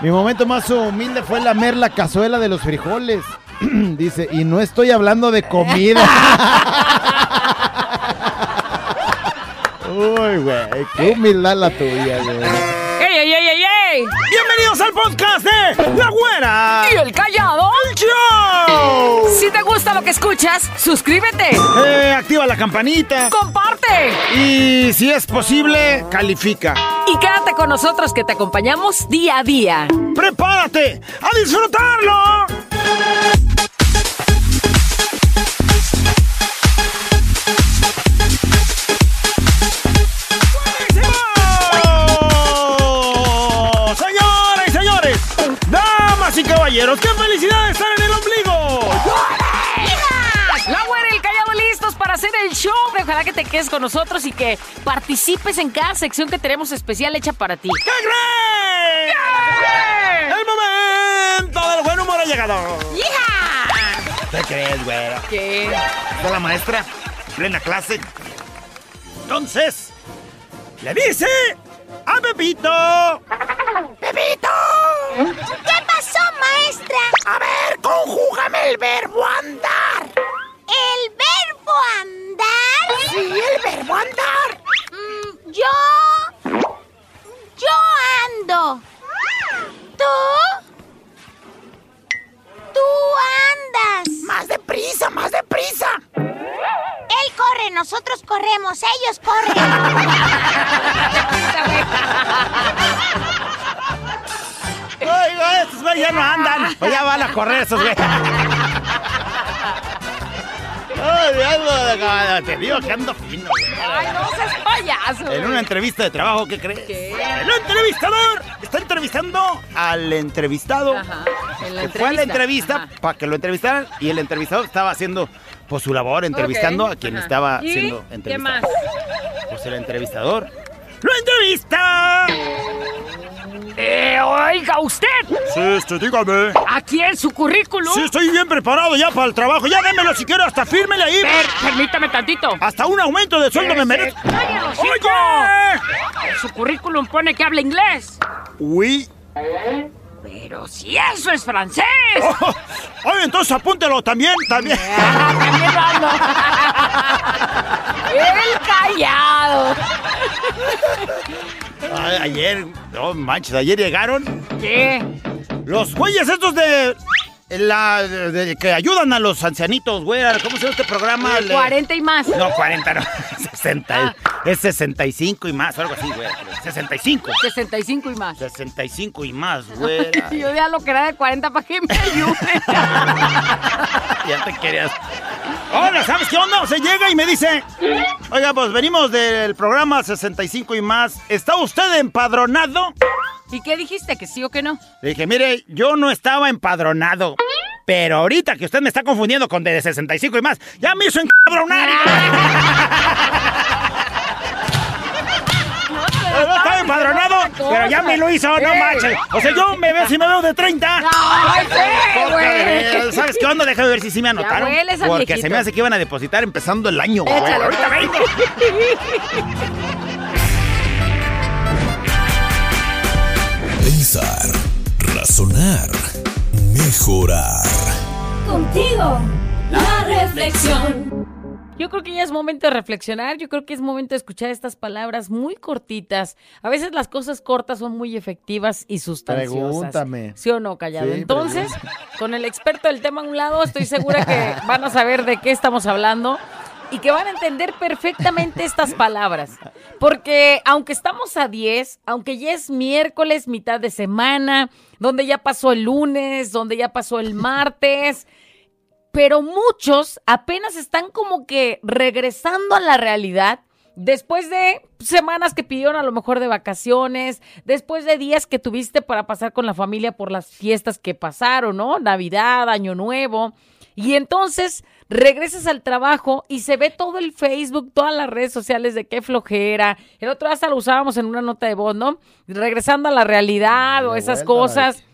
Mi momento más humilde fue lamer la cazuela de los frijoles. Dice, y no estoy hablando de comida. Uy, güey, qué humildad la tuya, güey. ¡Ey, ey, ey, ey, ey! Bienvenidos al podcast de La Güera. ¿Y el callado? Si te gusta lo que escuchas, suscríbete, Eh, activa la campanita. comparte Y si es posible, califica. y quédate con nosotros que te acompañamos día a día. ¡Prepárate a disfrutarlo! Y señores, damas y caballeros, ¡qué felicidad estar en el callado listos para hacer el show. Ojalá que te quedes con nosotros y que participes en cada sección que tenemos especial hecha para ti. ¿Qué creen? El momento del buen humor ha llegado. ¡Hija! ¿Qué crees, güera? ¿Qué? Está la maestra, plena clase. Entonces, le dice a Pepito. ¡Pepito! ¿Qué pasó, maestra? A ver, conjúgame el verbo andar. ¿El verbo andar? Sí, el verbo andar. Mm, yo... Yo ando. ¿Tú? Tú andas. Más deprisa, más deprisa. Él corre, nosotros corremos, ellos corren. Oiga, estos güeyes ya no andan. O ya van a correr esos güeyes. Ay, ando- te digo que ando fino. Ay, no seas payaso. En una entrevista de trabajo, ¿qué crees? ¿Qué? El entrevistador está entrevistando al entrevistado. Ajá, en la que fue a la entrevista para que lo entrevistaran y el entrevistador estaba haciendo pues su labor entrevistando a quien ajá. estaba ¿Y siendo ¿Qué entrevistado. más? Pues el entrevistador lo entrevista. Oiga, usted. Sí, este, dígame. Aquí en su currículum. Sí, estoy bien preparado ya para el trabajo. Ya démelo si quiere, hasta fírmele ahí. Per- permítame tantito. Hasta un aumento de sueldo me. ¡Oye! En su currículum pone que habla inglés. Uy. Pero si eso es francés. Oh, oye, entonces apúntelo también, también. Ah, también hablo. El callado. Ay, ayer, no manches, ayer llegaron ¿Qué? los güeyes estos de la de- de- que ayudan a los ancianitos, güey. ¿Cómo se llama este programa? Le- 40 y más. No, 40 no. 60. Es 65 y más, o algo así, güey. 65. 65 y más. 65 y más, güey. Yo ya lo que era de 40 para que me ayude. Ya te querías. Hola, ¿sabes qué onda? Se llega y me dice, oiga, pues venimos del programa 65 y más. ¿Está usted empadronado? ¿Y qué dijiste? ¿Que sí o que no? Le dije, mire, yo no estaba empadronado. Pero ahorita que usted me está confundiendo con de 65 y más, ya me hizo encabronar. empadronado, pero ya me lo hizo, no Ey. manches. O sea, yo me veo si me veo de 30. ¡Ay, sí, güey! ¿Sabes qué onda? Déjame ver si sí me anotaron. porque viejito. se me hace que iban a depositar empezando el año, güey. Ahorita pues. vengo. Pensar, razonar, mejorar. Contigo, la reflexión. Yo creo que ya es momento de reflexionar, yo creo que es momento de escuchar estas palabras muy cortitas. A veces las cosas cortas son muy efectivas y sustanciosas. Pregúntame. ¿Sí o no, Callado? Sí, Entonces, con el experto del tema a un lado, estoy segura que van a saber de qué estamos hablando y que van a entender perfectamente estas palabras. Porque aunque estamos a 10, aunque ya es miércoles, mitad de semana, donde ya pasó el lunes, donde ya pasó el martes, pero muchos apenas están como que regresando a la realidad después de semanas que pidieron a lo mejor de vacaciones, después de días que tuviste para pasar con la familia por las fiestas que pasaron, ¿no? Navidad, Año Nuevo. Y entonces regresas al trabajo y se ve todo el Facebook, todas las redes sociales de qué flojera. El otro día hasta lo usábamos en una nota de voz, ¿no? Regresando a la realidad o esas vuelta cosas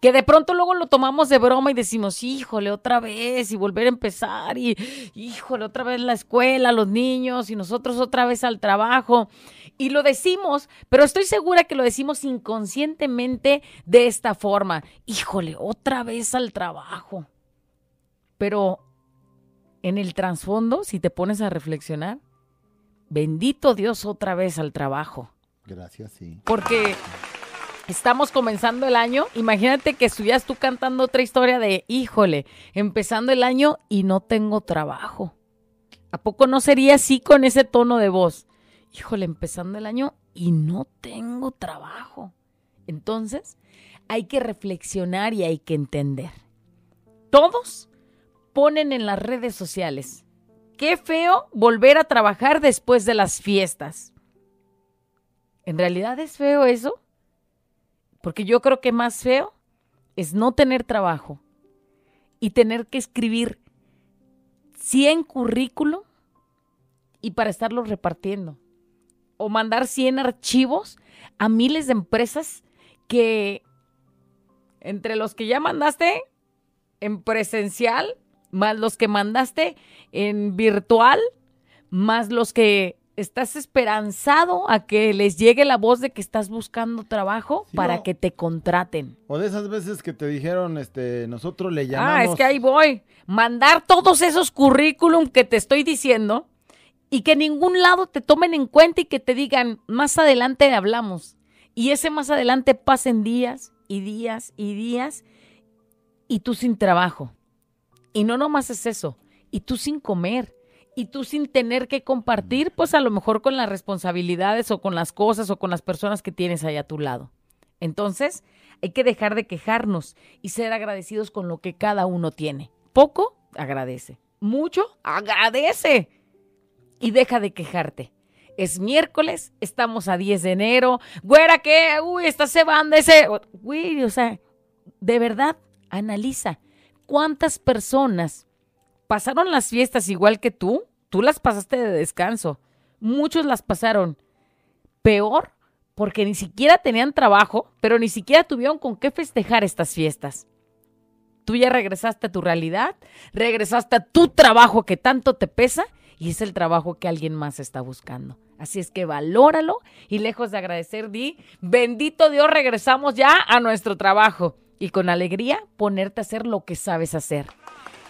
que de pronto luego lo tomamos de broma y decimos, híjole, otra vez y volver a empezar y híjole, otra vez la escuela, los niños y nosotros otra vez al trabajo. Y lo decimos, pero estoy segura que lo decimos inconscientemente de esta forma. Híjole, otra vez al trabajo. Pero en el trasfondo, si te pones a reflexionar, bendito Dios otra vez al trabajo. Gracias, sí. Porque estamos comenzando el año. Imagínate que estuvieras tú cantando otra historia de, híjole, empezando el año y no tengo trabajo. ¿A poco no sería así con ese tono de voz? Híjole, empezando el año y no tengo trabajo. Entonces, hay que reflexionar y hay que entender. Todos ponen en las redes sociales. Qué feo volver a trabajar después de las fiestas. ¿En realidad es feo eso? Porque yo creo que más feo es no tener trabajo y tener que escribir 100 currículum y para estarlos repartiendo. O mandar 100 archivos a miles de empresas que entre los que ya mandaste en presencial, más los que mandaste en virtual, más los que estás esperanzado a que les llegue la voz de que estás buscando trabajo Sí, para no. que te contraten. O de esas veces que te dijeron, este, nosotros le llamamos. Ah, es que ahí voy. Mandar todos esos currículum que te estoy diciendo y que ningún lado te tomen en cuenta y que te digan, más adelante hablamos. Y ese más adelante pasen días y días y días y tú sin trabajo. Y no nomás es eso, y tú sin comer. Y tú sin tener que compartir, pues a lo mejor con las responsabilidades o con las cosas o con las personas que tienes ahí a tu lado. Entonces, hay que dejar de quejarnos y ser agradecidos con lo que cada uno tiene. Poco, agradece. Mucho, agradece. Y deja de quejarte. Es miércoles, estamos a 10 de enero. Güera, ¿qué? Uy, está cebando ese. Güey, o sea, de verdad, analiza. ¿Cuántas personas pasaron las fiestas igual que tú? Tú las pasaste de descanso. Muchos las pasaron peor porque ni siquiera tenían trabajo, pero ni siquiera tuvieron con qué festejar estas fiestas. Tú ya regresaste a tu realidad, regresaste a tu trabajo que tanto te pesa y es el trabajo que alguien más está buscando. Así es que valóralo y lejos de agradecer, di, bendito Dios, regresamos ya a nuestro trabajo y con alegría ponerte a hacer lo que sabes hacer.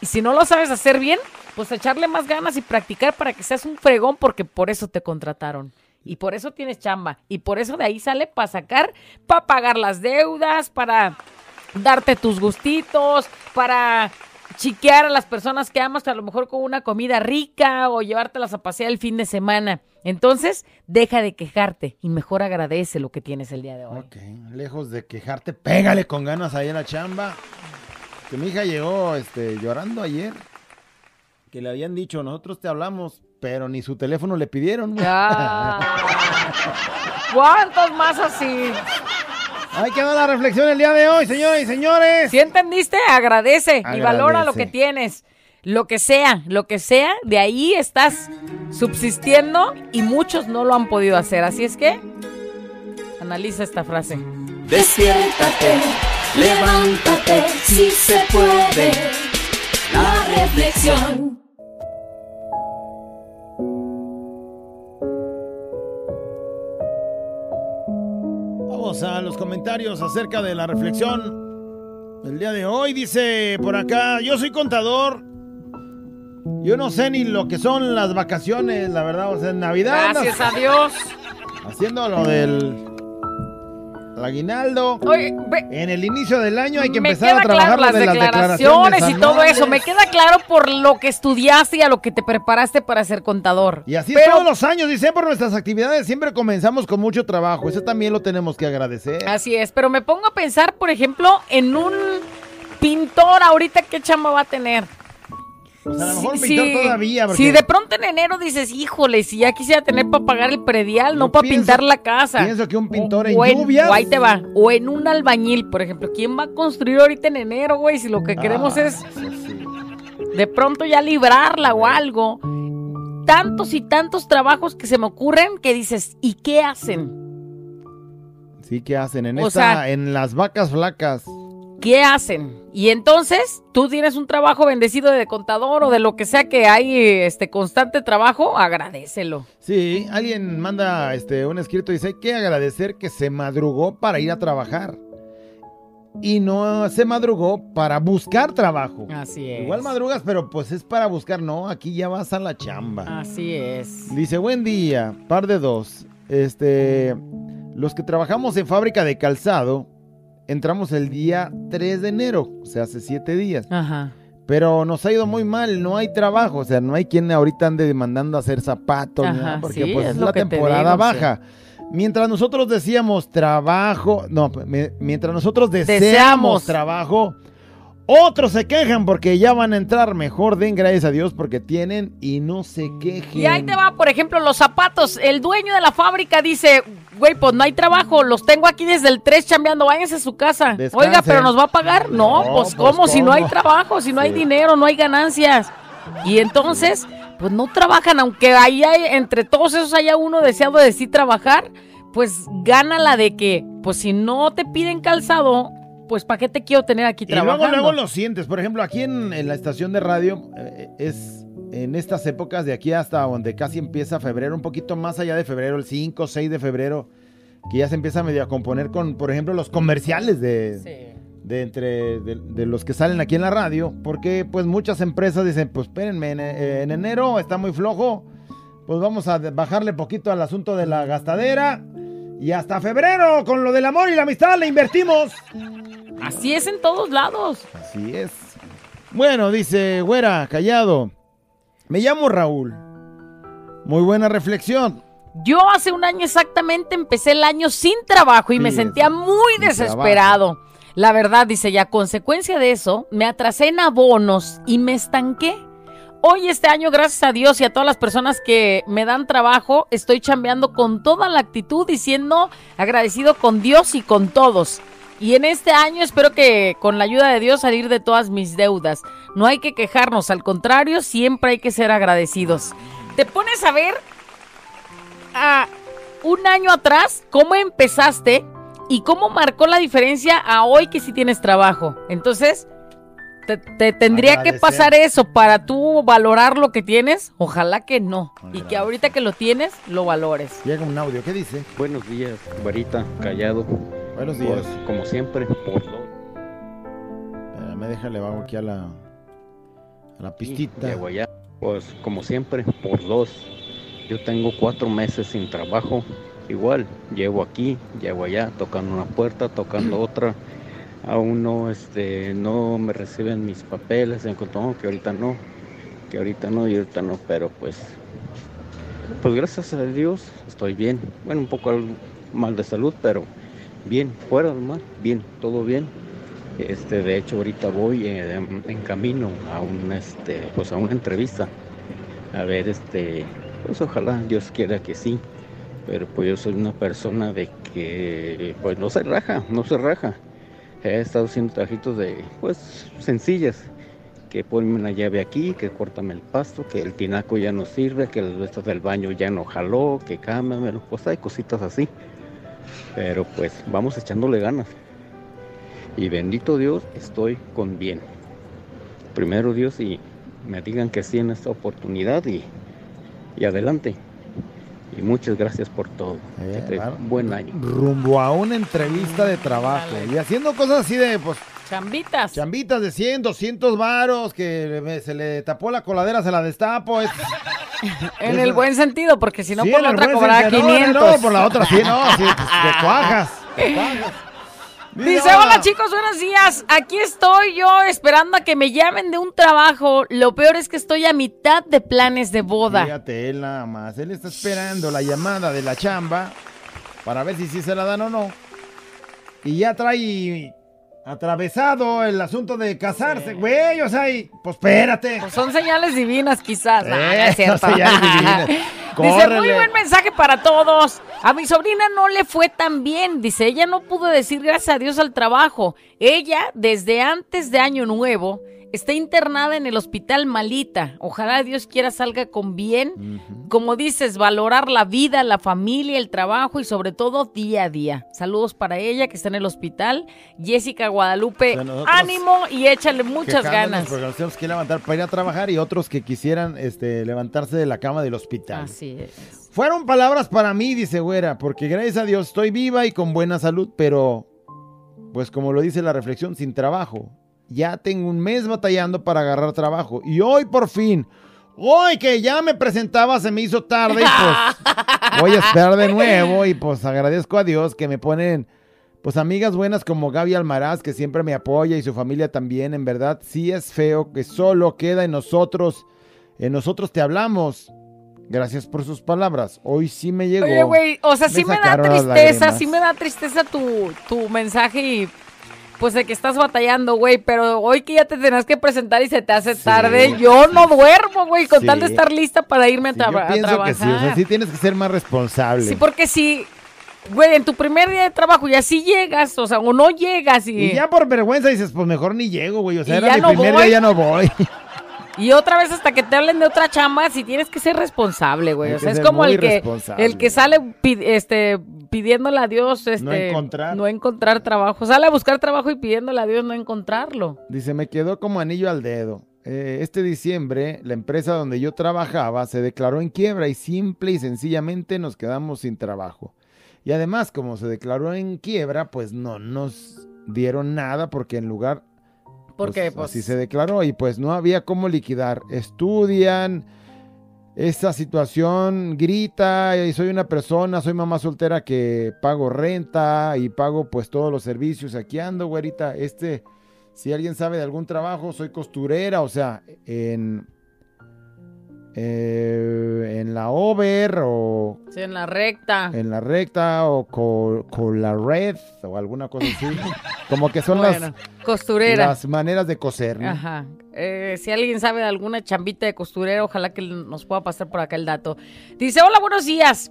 Y si no lo sabes hacer bien, pues echarle más ganas y practicar para que seas un fregón porque por eso te contrataron. Y por eso tienes chamba. Y por eso de ahí sale para sacar, para pagar las deudas, para darte tus gustitos, para chiquear a las personas que amas, a lo mejor con una comida rica o llevártelas a pasear el fin de semana. Entonces, deja de quejarte y mejor agradece lo que tienes el día de hoy. Ok, lejos de quejarte, pégale con ganas ahí en la chamba. Que mi hija llegó este, llorando ayer. Que le habían dicho, nosotros te hablamos, pero ni su teléfono le pidieron. Ah. ¿Cuántos más así? Ahí quedó la reflexión el día de hoy, señoras y señores. Si entendiste, agradece, y Agradece. valora lo que tienes. Lo que sea, lo que sea, de ahí estás subsistiendo y muchos no lo han podido hacer. Así es que analiza esta frase. Despiértate, levántate, si se puede. La reflexión. Vamos a los comentarios acerca de la reflexión del día de hoy. Dice por acá, yo soy contador. Yo no sé ni lo que son las vacaciones, la verdad. O sea, en Navidad Gracias a Dios. haciendo lo del el aguinaldo. Oye, ve- En el inicio del año hay que empezar a trabajar claro las de las declaraciones declaraciones y todo eso. Me queda claro por lo que estudiaste y a lo que te preparaste para ser contador. Y así Pero- es todos los años, dice, por nuestras actividades siempre comenzamos con mucho trabajo. Eso también lo tenemos que agradecer. Así es, pero me pongo a pensar, por ejemplo, en un pintor ahorita, ¿qué chamba va a tener? O sea, a lo mejor pintor si- todavía. porque- Si de pronto en enero dices, híjole, si ya quisiera tener para pagar el predial, Yo no para pienso- pintar la casa. pienso que un pintor O- en o lluvias- O ahí te va. O en un albañil, por ejemplo. ¿Quién va a construir ahorita en enero, güey? Si lo que queremos Ah, es eso sí. de pronto ya librarla o algo. Tantos y tantos trabajos que se me ocurren que dices, ¿y qué hacen? Sí, ¿qué hacen? En, O esta, sea- en las vacas flacas. ¿Qué hacen? Y entonces tú tienes un trabajo bendecido de contador o de lo que sea que hay este constante trabajo, agradecelo. Sí, alguien manda este, un escrito y dice, hay que agradecer que se madrugó para ir a trabajar. Y no se madrugó para buscar trabajo. Así es. Igual madrugas, pero pues es para buscar, no, aquí ya vas a la chamba. Así es. Dice, buen día, par de dos. Este, los que trabajamos en fábrica de calzado, entramos el día 3 de enero, o sea, hace siete días. Ajá. Pero nos ha ido muy mal, no hay trabajo, o sea, no hay quien ahorita ande demandando hacer zapatos, Ajá, porque sí, pues es la te temporada sí. baja. Mientras nosotros decíamos trabajo, no, me- mientras nosotros deseamos, Deseamos. trabajo, otros se quejan porque ya van a entrar. Mejor den gracias a Dios porque tienen y no se quejen. Y ahí te va, por ejemplo, los zapatos. El dueño de la fábrica dice, güey, pues no hay trabajo, los tengo aquí desde el 3 chambeando, váyanse a su casa. Descansen. Oiga, pero nos va a pagar. No, No, pues, pues, ¿cómo? Si no hay trabajo, si no hay dinero, no hay ganancias. Y entonces, pues no trabajan, aunque ahí hay, entre todos esos haya uno deseado de sí trabajar, pues gana la de que, pues si no te piden calzado, pues ¿para qué te quiero tener aquí Y luego, trabajando? luego lo sientes. Por ejemplo, aquí en, en la estación de radio eh, es en estas épocas de aquí hasta donde casi empieza febrero, un poquito más allá de febrero, el 5, 6 de febrero, que ya se empieza medio a componer con, por ejemplo, los comerciales de, Sí. de entre de, de los que salen aquí en la radio, porque pues muchas empresas dicen, pues espérenme, en, eh, en enero está muy flojo, pues vamos a bajarle poquito al asunto de la gastadera. Y hasta febrero, con lo del amor y la amistad, le invertimos. Así es en todos lados. Así es. Bueno, dice Güera, callado. Me llamo Raúl. Muy buena reflexión. Yo hace un año exactamente empecé el año sin trabajo y me sentía muy sin desesperado. La verdad, dice, y a consecuencia de eso, me atrasé en abonos y me estanqué. Hoy este año, gracias a Dios y a todas las personas que me dan trabajo, estoy chambeando con toda la actitud y siendo agradecido con Dios y con todos. Y en este año espero que con la ayuda de Dios salir de todas mis deudas. No hay que quejarnos, al contrario, siempre hay que ser agradecidos. Te pones a ver a un año atrás cómo empezaste y cómo marcó la diferencia a hoy que sí tienes trabajo. Entonces, te, te tendría que pasar eso para tú valorar lo que tienes. Ojalá que no. Y que ahorita que lo tienes, lo valores. Llega un audio. ¿Qué dice? Buenos días, Varita, callado. Buenos días. Como siempre, por lo Espérame, déjale, bajo aquí a la, a la pistita. Llego allá. Pues como siempre, por dos. Yo tengo cuatro meses sin trabajo. Igual, llevo aquí, llevo allá, tocando una puerta, tocando otra. Aún no, este, no me reciben mis papeles. Encontré no, que ahorita no, que ahorita no y ahorita no. Pero pues, pues gracias a Dios estoy bien. Bueno, un poco al- mal de salud, pero bien, fuera del bien, todo bien. Este, de hecho, ahorita voy eh, en, camino a un, este, pues a una entrevista. A ver, este, pues ojalá Dios quiera que sí. Pero pues yo soy una persona de que, pues no se raja, no se raja. He estado haciendo trabajitos de, pues, sencillas. Que ponme una llave aquí, que córtame el pasto, que el tinaco ya no sirve, que el resto del baño ya no jaló, que cámbiamelo. Pues hay cositas así. Pero pues vamos echándole ganas. Y bendito Dios, estoy con bien. Primero Dios y me digan que sí en esta oportunidad y, y adelante. Y muchas gracias por todo. Eh, Que te- claro. buen año. Rumbo a una entrevista de trabajo. Dale. Y haciendo cosas así de, pues, Chambitas. chambitas de 100, 200 varos, que se le tapó la coladera, se la destapo. es- en eso- el buen sentido, porque si no Sí, por la otra. No, 500. No, no, por la otra sí, no, sí, pues, de cuajas. de cuajas. Dice, hola chicos, buenos días. Aquí estoy yo esperando a que me llamen de un trabajo. Lo peor es que estoy a mitad de planes de boda. Fíjate, él nada más. Él está esperando la llamada de la chamba para ver si sí se la dan o no. Y ya trae atravesado el asunto de casarse, güey. O sea, y, pues espérate. Pues son señales divinas quizás. Es Eso, cierto. señales divinas. Dice, muy buen mensaje para todos. A mi sobrina no le fue tan bien. Dice, ella no pudo decir gracias a Dios al trabajo. Ella, desde antes de Año Nuevo, Está internada en el hospital malita. Ojalá Dios quiera salga con bien. Como dices, valorar la vida, la familia, el trabajo y sobre todo día a día. Saludos para ella que está en el hospital. Jessica Guadalupe, nosotros ánimo y échale muchas ganas. Porque nos tenemos que levantar para ir a trabajar y otros que quisieran este, levantarse de la cama del hospital. Así es. Fueron palabras para mí, dice Güera, porque gracias a Dios estoy viva y con buena salud, pero, pues como lo dice la reflexión, sin trabajo. Ya tengo un mes batallando para agarrar trabajo. Y hoy por fin, hoy que ya me presentaba, se me hizo tarde y pues voy a esperar de nuevo y pues agradezco a Dios que me ponen, pues amigas buenas como Gaby Almaraz, que siempre me apoya y su familia también. En verdad, sí es feo que solo queda en nosotros, en nosotros te hablamos. Gracias por sus palabras. Hoy sí me llegó. Oye, güey, o sea, Me sí me da tristeza, sí me da tristeza tu, tu mensaje y pues de que estás batallando, güey, pero hoy que ya te tenés que presentar y se te hace tarde, yo no duermo, güey, con tal de estar lista para irme a, traba- yo a trabajar. que sí, o sea, sí tienes que ser más responsable. Sí, porque si, güey, en tu primer día de trabajo y así llegas, o sea, o no llegas y, Y ya por vergüenza dices, pues mejor ni llego, güey. O sea, Y era mi no primer voy. día, ya no voy. Y otra vez hasta que te hablen de otra chamba, si tienes que ser responsable, güey. Hay O sea, es como el que, el que sale este, pidiéndole a Dios, este, encontrar. no encontrar trabajo. Sale a buscar trabajo y pidiéndole a Dios no encontrarlo. Dice, me quedó como anillo al dedo. Eh, este diciembre, la empresa donde yo trabajaba se declaró en quiebra y simple y sencillamente nos quedamos sin trabajo. Y además, como se declaró en quiebra, pues no nos dieron nada porque en lugar Porque, pues, pues, así se declaró y pues no había cómo liquidar. Estudian, esta situación grita y soy una persona, soy mamá soltera que pago renta y pago pues todos los servicios. Aquí ando, güerita. Este, si alguien sabe de algún trabajo, soy costurera, o sea, en, eh, en la over o sí, en la recta. en la recta o co- con la red o alguna cosa así. Como que son Bueno, las, costurera. las maneras de coser. ¿no? Ajá. Eh, si alguien sabe de alguna chambita de costurera, ojalá que nos pueda pasar por acá el dato. Dice, hola, buenos días.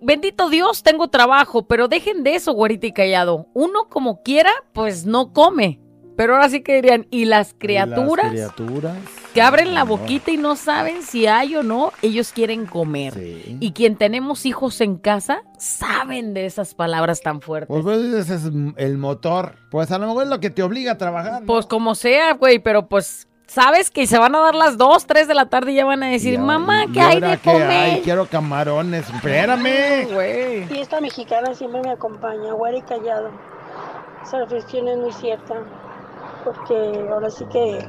Bendito Dios, tengo trabajo, pero dejen de eso, güerita y callado. Uno como quiera, pues no come. Pero ahora sí que dirían, ¿y las criaturas Las criaturas. Que abren la boquita y no saben si hay o no? Ellos quieren comer. Sí. Y quien tenemos hijos en casa, saben de esas palabras tan fuertes. Pues, pues, ese es el motor. Pues a lo mejor es lo que te obliga a trabajar. ¿no? Pues como sea, güey, pero pues sabes que se van a dar las 2, 3 de la tarde y ya van a decir, mamá, ¿qué hay de qué comer? hay? Quiero camarones. Espérame. Güey. Fiesta mexicana siempre me acompaña, güera y callado. Esa reflexión es muy cierta, porque ahora sí que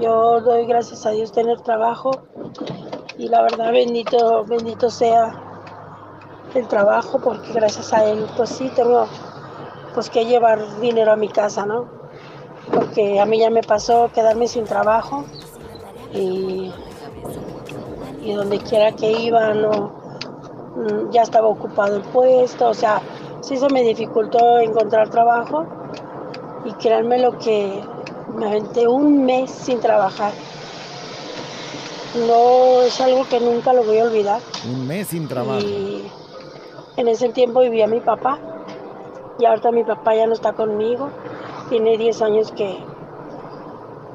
yo doy gracias a Dios tener trabajo y la verdad bendito, bendito sea el trabajo, porque gracias a él pues sí tengo pues que llevar dinero a mi casa, ¿no? Porque a mí ya me pasó quedarme sin trabajo y, y donde quiera que iba no, mm, ya estaba ocupado el puesto, o sea, sí se me dificultó encontrar trabajo y créanme lo que me aventé un mes sin trabajar. No es algo que nunca lo voy a olvidar. Un mes sin trabajo. Y en ese tiempo vivía mi papá y ahorita mi papá ya no está conmigo. Tiene 10 años que,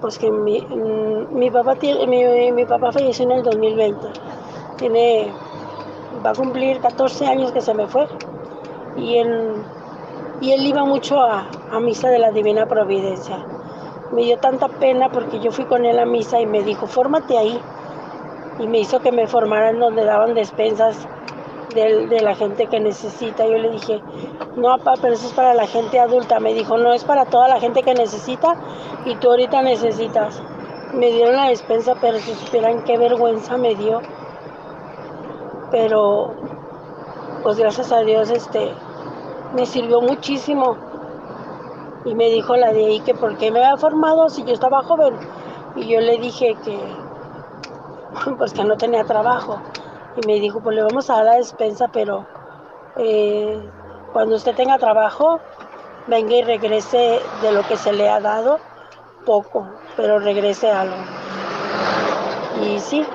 pues que mi, mm, mi papá tiene, mi, mi papá falleció en el 2020. Tiene, va a cumplir 14 años que se me fue. Y él, y él iba mucho a, a misa de la Divina Providencia. Me dio tanta pena porque yo fui con él a misa y me dijo, fórmate ahí. Y me hizo que me formaran donde daban despensas de, de la gente que necesita. Yo le dije, no, papá, pero eso es para la gente adulta. Me dijo, no, es para toda la gente que necesita y tú ahorita necesitas. Me dieron la despensa, pero si supieran qué vergüenza me dio. Pero, pues gracias a Dios, este, me sirvió muchísimo. Y me dijo la de ahí que por qué me había formado si yo estaba joven. Y yo le dije que, pues que no tenía trabajo. Y me dijo, pues le vamos a dar la despensa, pero eh, cuando usted tenga trabajo, venga y regrese de lo que se le ha dado, poco, pero regrese algo. Y sí,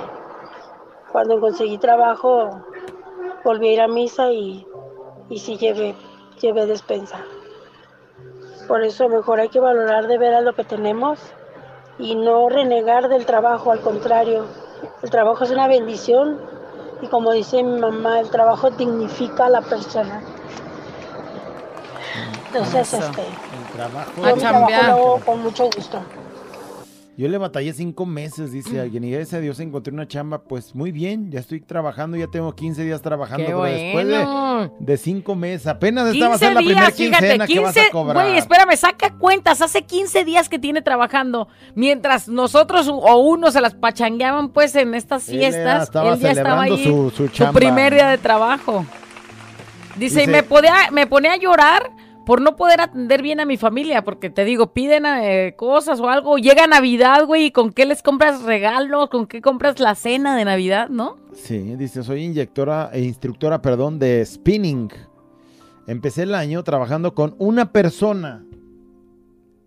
cuando conseguí trabajo, volví a ir a misa y, y sí llevé, llevé despensa. Por eso mejor hay que valorar de veras lo que tenemos y no renegar del trabajo, al contrario, el trabajo es una bendición y como dice mi mamá, el trabajo dignifica a la persona. Entonces, Eso. este, El trabajo. yo A mi trabajo lo hago con mucho gusto. Yo le batallé cinco meses, dice alguien, y gracias a Dios encontré una chamba, pues muy bien, ya estoy trabajando, ya tengo 15 días trabajando, Qué pero después de, bueno. de cinco meses, apenas esta va a 15 ser la primera fíjate, quincena que vas 15, a cobrar. güey, espérame, saca cuentas, hace 15 días que tiene trabajando, mientras nosotros o uno se las pachangueaban pues en estas Él era- fiestas, estaba él ya estaba ahí, su- su chamba. primer día de trabajo. Dice, y Dice- me, podía, me ponía a llorar por no poder atender bien a mi familia, porque te digo, piden eh, cosas o algo, llega Navidad, güey, y con qué les compras regalos, con qué compras la cena de Navidad, ¿no? Sí, dice, soy inyectora e instructora, perdón, de spinning. Empecé el año trabajando con una persona.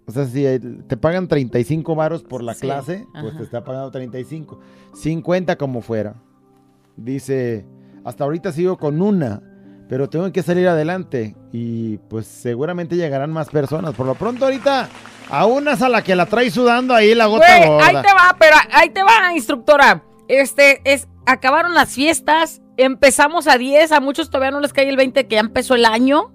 O sea, si eh, te pagan 35 varos por la Sí, clase, pues te está pagando 35. 50 como fuera. Dice, hasta ahorita sigo con una, pero tengo que salir adelante. Y pues seguramente llegarán más personas. Por lo pronto ahorita, a una a la que la trae sudando ahí la gota Güey, gorda. ahí te va, pero ahí te va, instructora. Este, es, acabaron las fiestas, empezamos a 10, a muchos todavía no les cae el 20 que ya empezó el año,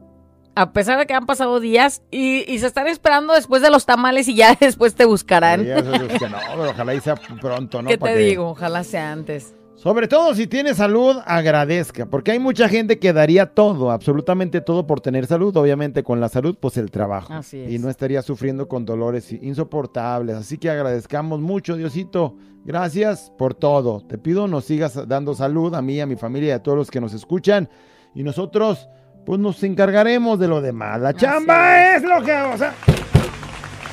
a pesar de que han pasado días, y, y se están esperando después de los tamales y ya después te buscarán. Sí, eso es que no, pero ojalá y sea pronto, ¿no? ¿Qué te digo? Ojalá sea antes. Sobre todo si tiene salud, agradezca, porque hay mucha gente que daría todo, absolutamente todo por tener salud. Obviamente con la salud, pues el trabajo. Así es. Y no estaría sufriendo con dolores insoportables. Así que agradezcamos mucho, Diosito. Gracias por todo. Te pido nos sigas dando salud a mí, a mi familia y a todos los que nos escuchan. Y nosotros, pues nos encargaremos de lo demás. La chamba es. lo que... O sea,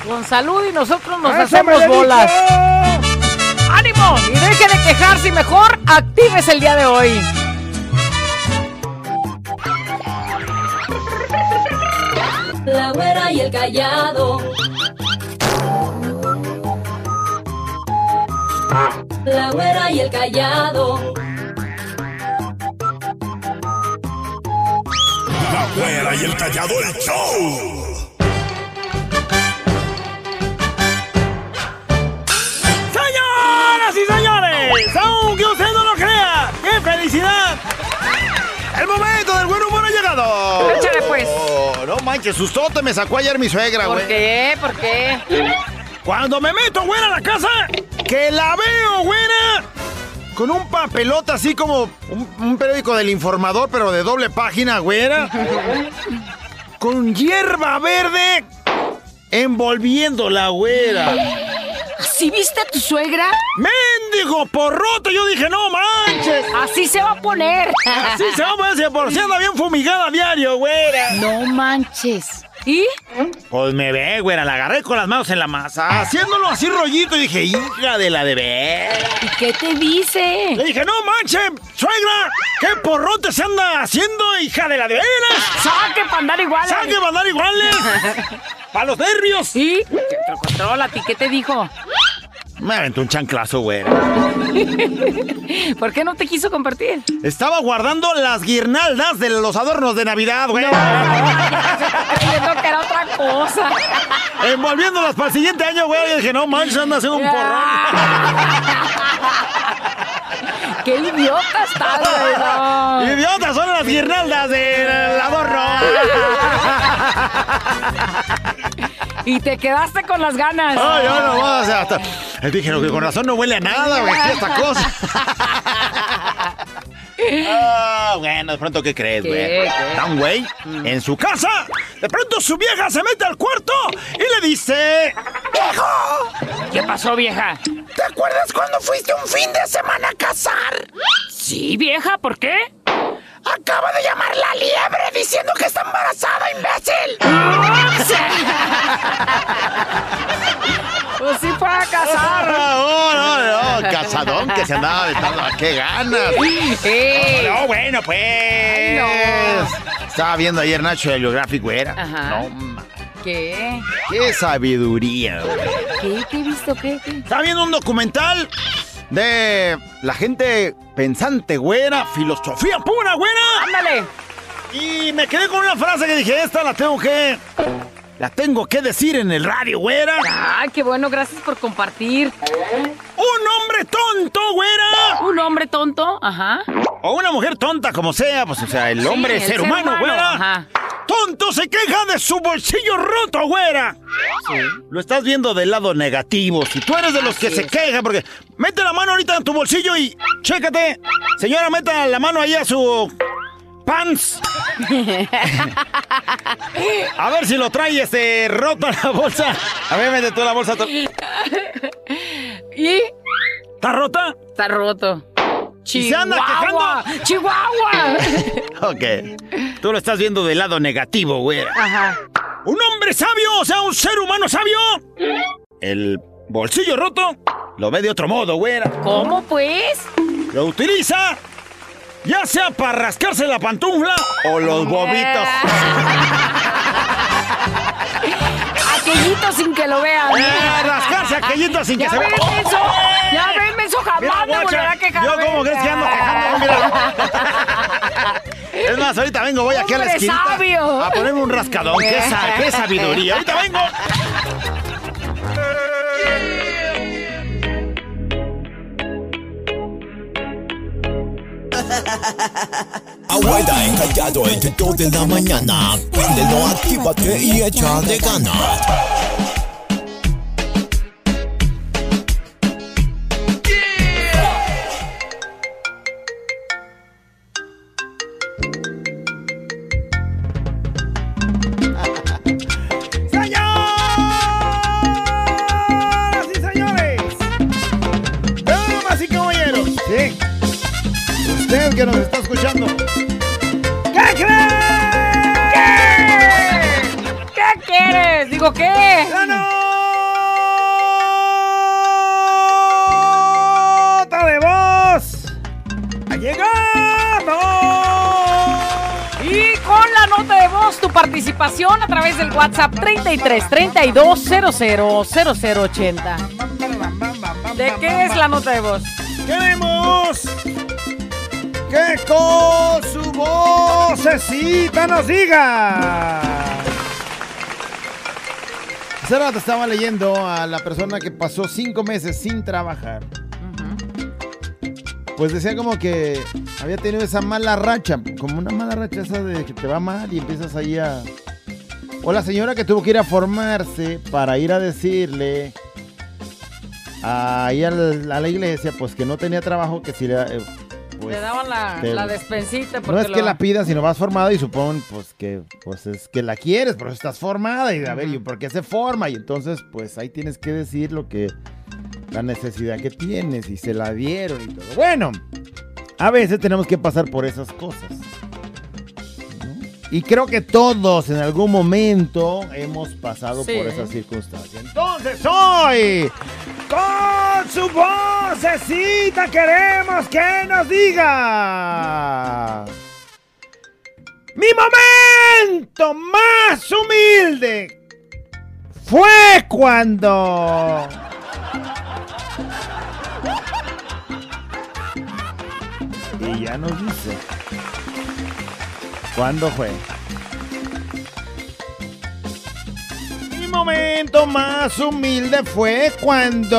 Con salud y nosotros nos ¡a eso me hacemos bolas. ¡Ánimo! Y deje de quejarse y mejor actives el día de hoy. La güera y el callado. La güera y el callado. La güera y el callado el show. Manches, sustote me sacó ayer mi suegra, ¿Por güey. qué? ¿Por qué? Cuando me meto, güera, a la casa, que la veo, güera, con un papelote así como un, un periódico del informador, pero de doble página, güera. con hierba verde envolviéndola, güera. ¿Sí viste a tu suegra? ¡Mendigo porroto! Yo dije, no manches. Así se va a poner. Así se va a poner, si por si anda bien fumigada a diario, güera. No manches. ¿Y? Pues me ve, güera, la agarré con las manos en la masa, haciéndolo así rollito y dije, hija de la de ver. ¿Y qué te dice? Le dije, no manches, suegra, ¿qué porrote se anda haciendo, hija de la de veras? ¡Saque para andar igual! ¡Saque para andar iguales! ¡Para los nervios! ¿Y? Contrólate, ¿qué te dijo? Me aventó un chanclazo, güera. ¿Por qué no te quiso compartir? Estaba guardando las guirnaldas de los adornos de Navidad, güey. Creyendo que era otra cosa. Envolviéndolas para el siguiente año, güey. Y dije, no manches, anda haciendo un porrón. ¡Qué idiota estás, güey! no. ¡Idiotas! Son las guirnaldas del adorno. Y te quedaste con las ganas. Ay, yo no sea, hasta- Dije, no, que con razón no huele a nada, güey, esta cosa. Ah, bueno, de pronto, ¿qué crees, güey? Un güey en su casa. De pronto su vieja se mete al cuarto y le dice... ¡Viejo! ¿Qué pasó, vieja? ¿Te acuerdas cuando fuiste un fin de semana a cazar? Sí, vieja, ¿por qué? Acaba de llamar la liebre diciendo que está embarazada, imbécil. Pues sí fue a casar. No, no, no, cazadón que se andaba aventando. ¡Qué ganas! ¡Eh! No, bueno, pues. Ay, Estaba viendo ayer Nacho de Geographic, güey. era. Ajá. No, ma- ¿Qué? qué sabiduría, güey. ¿Qué? ¿Qué he visto? ¿Qué? ¿Qué? Estaba viendo un documental de la gente pensante, güera, filosofía pura, güera. ¡Ándale! Y me quedé con una frase que dije, esta la tengo que La tengo que decir en el radio, güera. Ay, qué bueno, gracias por compartir. Un hombre tonto, güera. Un hombre tonto, ajá. O una mujer tonta, como sea, pues, o sea, el hombre el es ser, ser humano, humano, güera. ajá. Tonto se queja de su bolsillo roto, güera. Lo estás viendo del lado negativo. Si tú eres de los que se quejan, porque mete la mano ahorita en tu bolsillo y chécate. Señora, meta la mano ahí a su pants. A ver si lo trae este roto la bolsa. A ver, mete tú la bolsa. Y ¿Está rota? está roto. ¿Y se anda Chihuahua, Chihuahua. Ok. Tú lo estás viendo del lado negativo, güera. Ajá. Un hombre sabio, o sea, un ser humano sabio. El bolsillo roto lo ve de otro modo, güera. ¿Cómo pues? Lo utiliza ya sea para rascarse la pantufla o los bobitos. Aquellito sin que lo vean. Eh, rascarse aquellito sin que se vea. eso. Ya ven eso jamás Mira, guacha, a yo como crees que ando quejando, mira. Es más, ahorita vengo, voy aquí a la esquina sabio. a ponerme un rascadón. ¡Qué, qué sabiduría! Ahorita vengo. Abuela encallado entre 2 de la mañana. Préndelo, actívate y echa de ganas. Usted que nos está escuchando. ¿Qué cree? ¿Qué quieres? Digo, ¿qué? ¡La nota de voz! ¡Ha llegado! Y con la nota de voz, tu participación a través del WhatsApp 33 32 00 0080. ¿De qué es la nota de voz? Queremos que con su vocecita nos diga. Hace rato estaba leyendo a la persona que pasó cinco meses sin trabajar. Pues decía como que había tenido esa mala racha, como una mala racha esa de que te va mal y empiezas ahí a... O la señora que tuvo que ir a formarse para ir a decirle ahí a la iglesia, pues que no tenía trabajo, que si le... pues, Le daban la, te- la despensita. no es que lo- la pidas, sino vas formada y supón, pues que pues es que la quieres, pero estás formada y a ver, ¿y por qué se forma? Y entonces, pues ahí tienes que decir lo que la necesidad que tienes y se la dieron y todo. Bueno, a veces tenemos que pasar por esas cosas. Y creo que todos en algún momento hemos pasado Sí. por esa circunstancia. Entonces hoy, con su vocecita queremos que nos diga. Mi momento más humilde fue cuando... Y ya nos dice. ¿Cuándo fue? Mi momento más humilde fue cuando...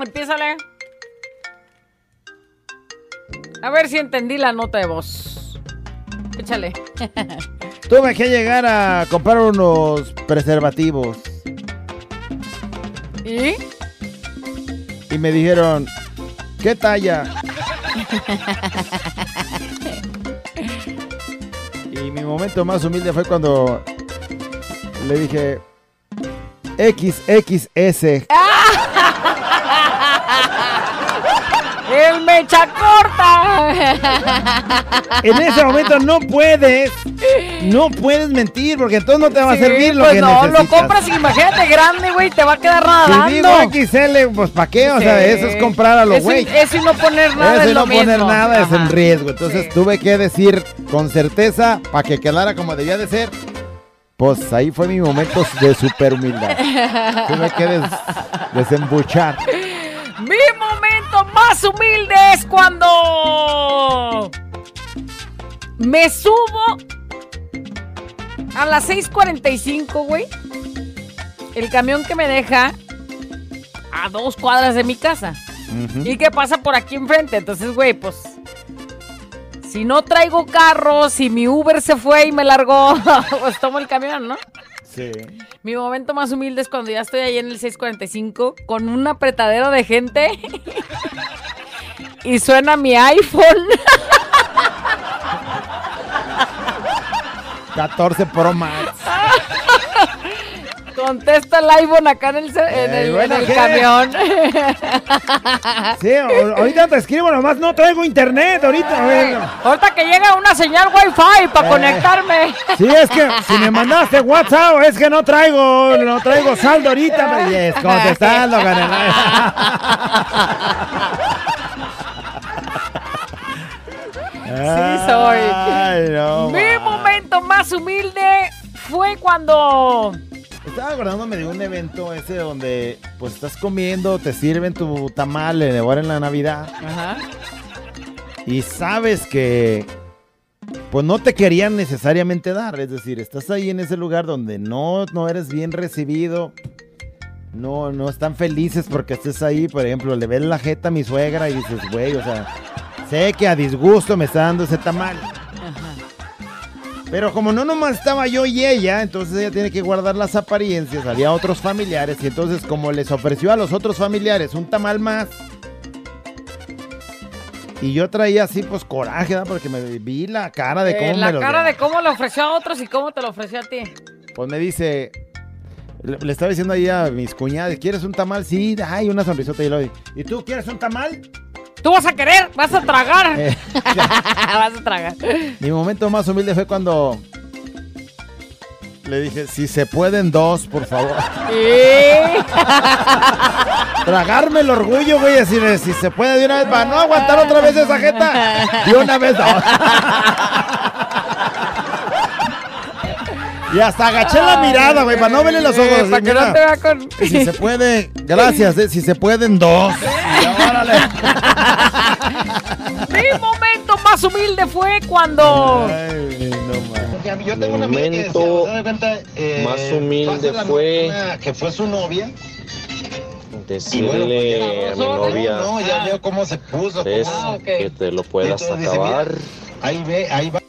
Empiézale. A ver si entendí la nota de voz. Échale. Tuve que llegar a comprar unos preservativos ¿Y? y me dijeron, ¿qué talla? y mi momento más humilde fue cuando le dije XXS. ¡El mecha corta! En ese momento no puedes, no puedes mentir porque entonces no te va a Sí, servir lo pues que no, necesitas. lo compras, imagínate, grande, güey, te va a quedar Si digo. XL, pues ¿para qué? O sea, eso es comprar a lo güey. Eso y no poner nada Eso es y lo no poner mismo. nada es en riesgo. Entonces Sí. tuve que decir con certeza, para que quedara como debía de ser, pues ahí fue mi momento de super humildad. tuve que des- desembuchar. Mi momento más humilde es cuando Me subo a las 6:45, güey. El camión que me deja a dos cuadras de mi casa. ¿Y qué pasa por aquí enfrente? Entonces, güey, pues. Si no traigo carro, si mi Uber se fue y me largó, pues tomo el camión, ¿no? Sí. Mi momento más humilde es cuando ya estoy ahí en el 645 con un apretadero de gente y suena mi iPhone. 14 Pro Max. Contesta el iPhone acá en el, en Eh, el, bueno, en el ¿qué? camión. Sí, ahorita te escribo, nomás no traigo internet ahorita. Ahorita que llega una señal Wi-Fi para Eh. conectarme. Sí, es que si me mandaste WhatsApp, es que no traigo, no traigo saldo ahorita. yes, contestando. Sí soy. Ay, no. Mi momento más humilde fue cuando... Estaba acordándome de un evento ese donde pues estás comiendo, te sirven tu tamal en ahora en la Navidad Ajá. y sabes que pues no te querían necesariamente dar, es decir, estás ahí en ese lugar donde no, no eres bien recibido, no, no están felices porque estés ahí, por ejemplo, le ves la jeta a mi suegra y dices, güey, o sea, sé que a disgusto me está dando ese tamal. Pero como no nomás estaba yo y ella, entonces ella tiene que guardar las apariencias, había otros familiares y entonces como les ofreció a los otros familiares un tamal más, y yo traía así pues coraje, porque me vi la cara de Eh, cómo la me lo cara de cómo le ofreció a otros y cómo te lo ofreció a ti. Pues me dice, le, le estaba diciendo ahí a mis cuñadas, ¿quieres un tamal? Sí, ay, una sonrisota y lo ¿Y tú quieres un tamal? Tú vas a querer, vas a tragar. Eh, vas a tragar. Mi momento más humilde fue cuando le dije, si se pueden dos, por favor. Tragarme el orgullo, güey, decirle, si se puede de una vez, para no aguantar otra vez esa jeta. De una vez, dos. Y hasta agaché la mirada, güey, para no verle los ojos. Para que no te vea con... Si se puede, gracias, eh, si se pueden dos. Órale. Mi momento más humilde fue cuando... Ay, no mames. Yo tengo una amiga que momento decía, ¿se da cuenta? Eh, más humilde fue- que fue su novia. Decirle a mi novia, No, ya veo cómo se puso. Que te lo puedas Entonces dice, acabar. mira, Ahí ve, ahí va.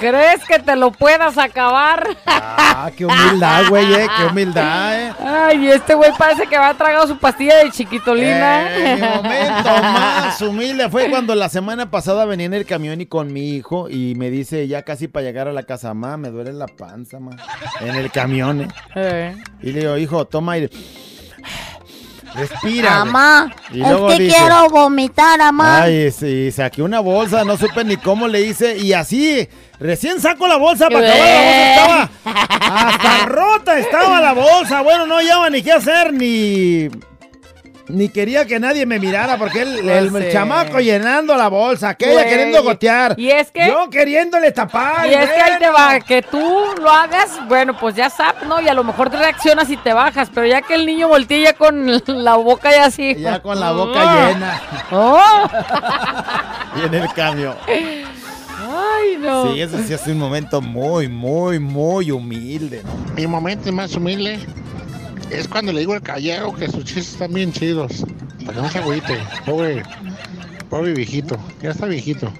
¿Crees que te lo puedas acabar? Ah, qué humildad, güey, eh, qué humildad, eh. Ay, este güey parece que va tragado su pastilla de chiquitolina. Eh, mi momento más humilde fue cuando la semana pasada venía en el camión y con mi hijo y me dice ya casi para llegar a la casa, ma, me duele la panza, ma. En el camión, eh. Eh. Y le digo, hijo, toma aire. Respira. Mamá, Y es luego que dice, quiero vomitar, mamá. Ay, sí, saqué una bolsa, no supe ni cómo le hice. Y así, recién saco la bolsa para acabar la bolsa. Estaba hasta rota, estaba la bolsa. Bueno, no hallaba ni qué hacer, ni. Ni quería que nadie me mirara porque el, el, Pues chamaco llenando la bolsa, aquella Güey. queriendo gotear. Y es que- Yo queriéndole tapar. Y es que ahí te va, que tú lo hagas, bueno, pues ya sabes, ¿no? Y a lo mejor te reaccionas y te bajas, pero ya que el niño voltea ya con la boca ya así. Ya con la boca llena. Oh. Y en el cambio. Ay, no. Sí, ese sí es un momento muy, muy, muy humilde. ¿no? Mi momento más humilde es cuando le digo al callero que sus chistes están bien chidos. Para que no se agüite. Pobre, pobre viejito. Ya está viejito.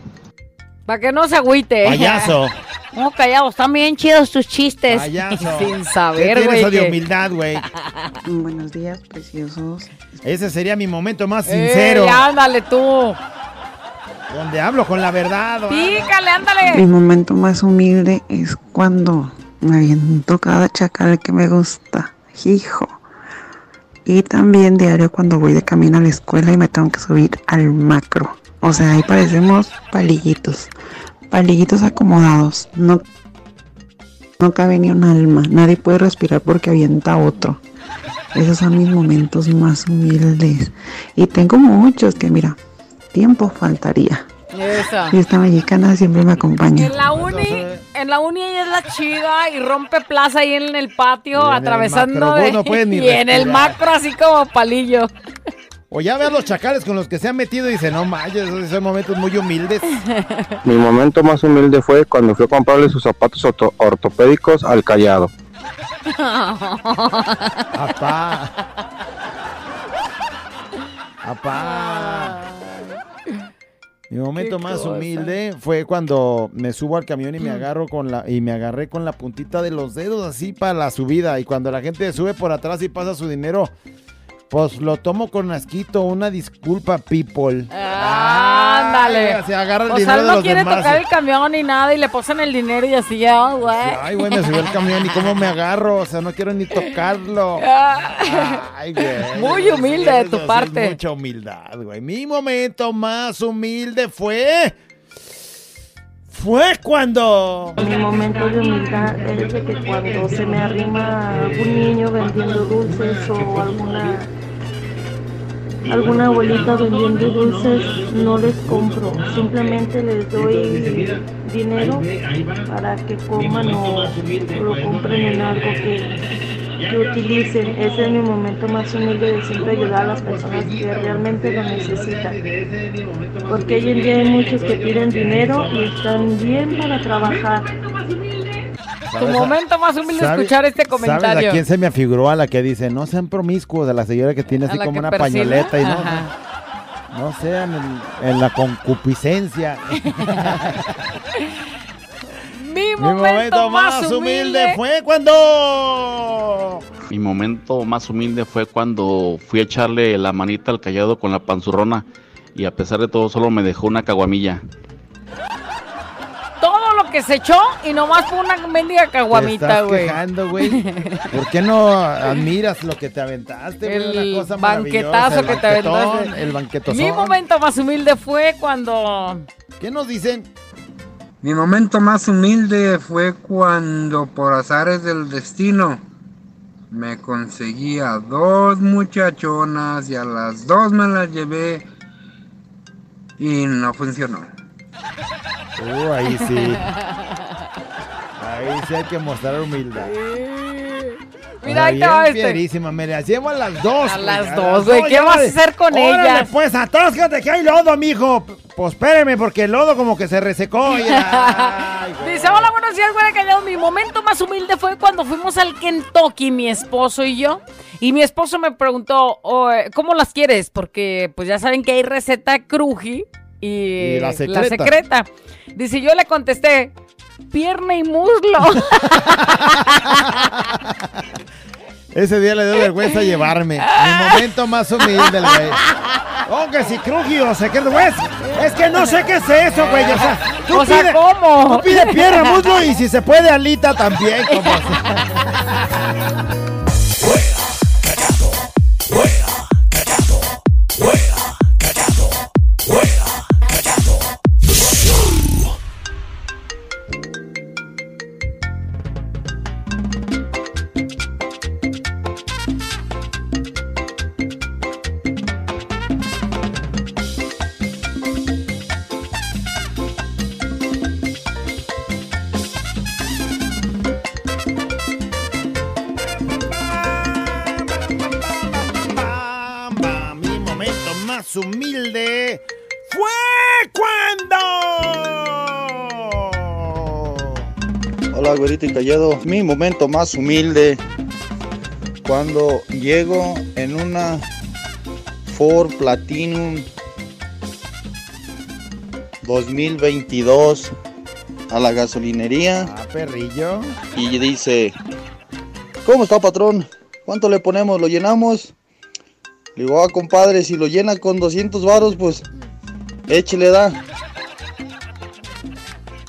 Para que no se agüite. Payaso. No, callados, están bien chidos tus chistes. Payaso. Sin ¿Qué saber, güey. eso de humildad, güey? Buenos días, preciosos. Ese sería mi momento más Eh, sincero. ándale tú. Donde hablo con la verdad. Pícale, Mi ándale. momento más humilde es cuando me aviento cada chacal que me gusta. Hijo. Y también diario cuando voy de camino a la escuela y me tengo que subir al macro. O sea, ahí parecemos palillitos. Palillitos acomodados. No, no cabe ni un alma. Nadie puede respirar porque avienta otro. Esos son mis momentos más humildes. Y tengo muchos que, mira, tiempo faltaría. Esa. Y esta mexicana siempre me acompaña. En la uni, en la uni ella es la chida y rompe plaza ahí en el patio, Y en el atravesando macro, de- no y en el respirar. macro así como palillo. O ya ver los chacales con los que se han metido y dice, no manches, esos son momentos muy humildes. Mi momento más humilde fue cuando fui a comprarle sus zapatos orto- ortopédicos al callado. Apá. Apá. Mi momento Qué más cosa. humilde fue cuando me subo al camión y me agarro con la y me agarré con la puntita de los dedos así para la subida y cuando la gente sube por atrás y pasa su dinero, pues lo tomo con asquito, una disculpa, people. Ándale. Ay, se agarra el o sea, dinero él de no los quiere demás. tocar el camión ni nada y le posan el dinero y así ya, güey. Ay, güey, me subió el camión y cómo me agarro, o sea, no quiero ni tocarlo. Ay, güey. Muy humilde de tu es parte. mucha humildad, güey. Mi momento más humilde fue. Fue cuando. Mi momento de humildad es de que cuando se me arrima algún niño vendiendo dulces o alguna alguna abuelita vendiendo dulces, no les compro, simplemente les doy dinero para que coman o lo compren en algo que, que utilicen. Ese es mi momento más humilde de siempre ayudar a las personas que realmente lo necesitan. Porque hoy en día hay muchos que piden dinero y están bien para trabajar. Tu ¿Sabes a- momento más humilde ¿Sabes- escuchar este ¿Sabes comentario. a quién se me afiguró? A la que dice, no sean promiscuos, a la señora que tiene A así como una persina. pañoleta y no, no sean en, en la concupiscencia. Mi Mi momento más humilde fue cuando. Mi momento más humilde fue cuando fui a echarle la manita al callado con la panzurrona y a pesar de todo solo me dejó una caguamilla. Que se echó y nomás fue una mendiga caguamita, güey. quejando, güey. ¿Por qué no admiras lo que te aventaste? güey? El Una cosa banquetazo que te aventaste. El banquetozón. Mi momento más humilde fue cuando. ¿Qué nos dicen? Mi momento más humilde fue cuando por azares del destino me conseguí a dos muchachonas y a las dos me las llevé y no funcionó. Uh, ahí sí. Ahí sí hay que mostrar humildad. Mira, ahí va este. Fierísima, me las llevo a las dos. A güey, las dos, güey. ¿Qué vas a hacer con ellas? pues atáscate que hay lodo, mijo. Pues espéreme, porque el lodo como que se resecó. Ay. Dice, hola, buenos días, güey, callado. Mi momento más humilde fue cuando fuimos al Kentucky, mi esposo y yo. Y mi esposo me preguntó, "Oh, eh, ¿cómo las quieres? Porque pues ya saben que hay receta cruji y, Y la la secreta. secreta. Dice, yo le contesté, pierna y muslo. Ese día le dio vergüenza llevarme. Mi momento más humilde, el güey. Oh, que si crujio, sé que es. Es que no sé qué es eso, güey. O sea, tú O sea, pide, ¿cómo? Tú pide pierna, muslo y si se puede alita también. Como Callado. Mi momento más humilde cuando llego en una Ford Platinum 2022 a la gasolinería Ah, perrillo. y dice, ¿cómo está patrón? ¿Cuánto le ponemos? ¿Lo llenamos? Le digo, ah, compadre, si lo llena con 200 varos, pues échele da.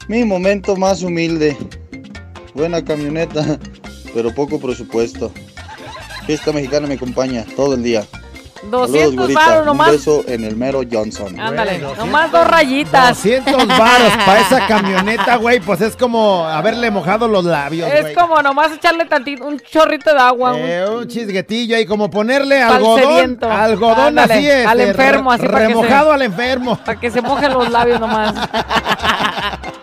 Mi momento más humilde. Buena camioneta, pero poco presupuesto. Fiesta mexicana me acompaña todo el día. 200 güerita. varos Un nomás. beso en el mero Johnson. Ándale, nomás dos rayitas. 200 varos para esa camioneta, güey. Pues es como haberle mojado los labios, Es como nomás echarle tantito, un chorrito de agua. un- Eh, un chisguetillo ahí, como ponerle algodón. sediento. Algodón Ándale, así es. al enfermo, así para que Remojado se- al enfermo. Para que se mojen los labios nomás.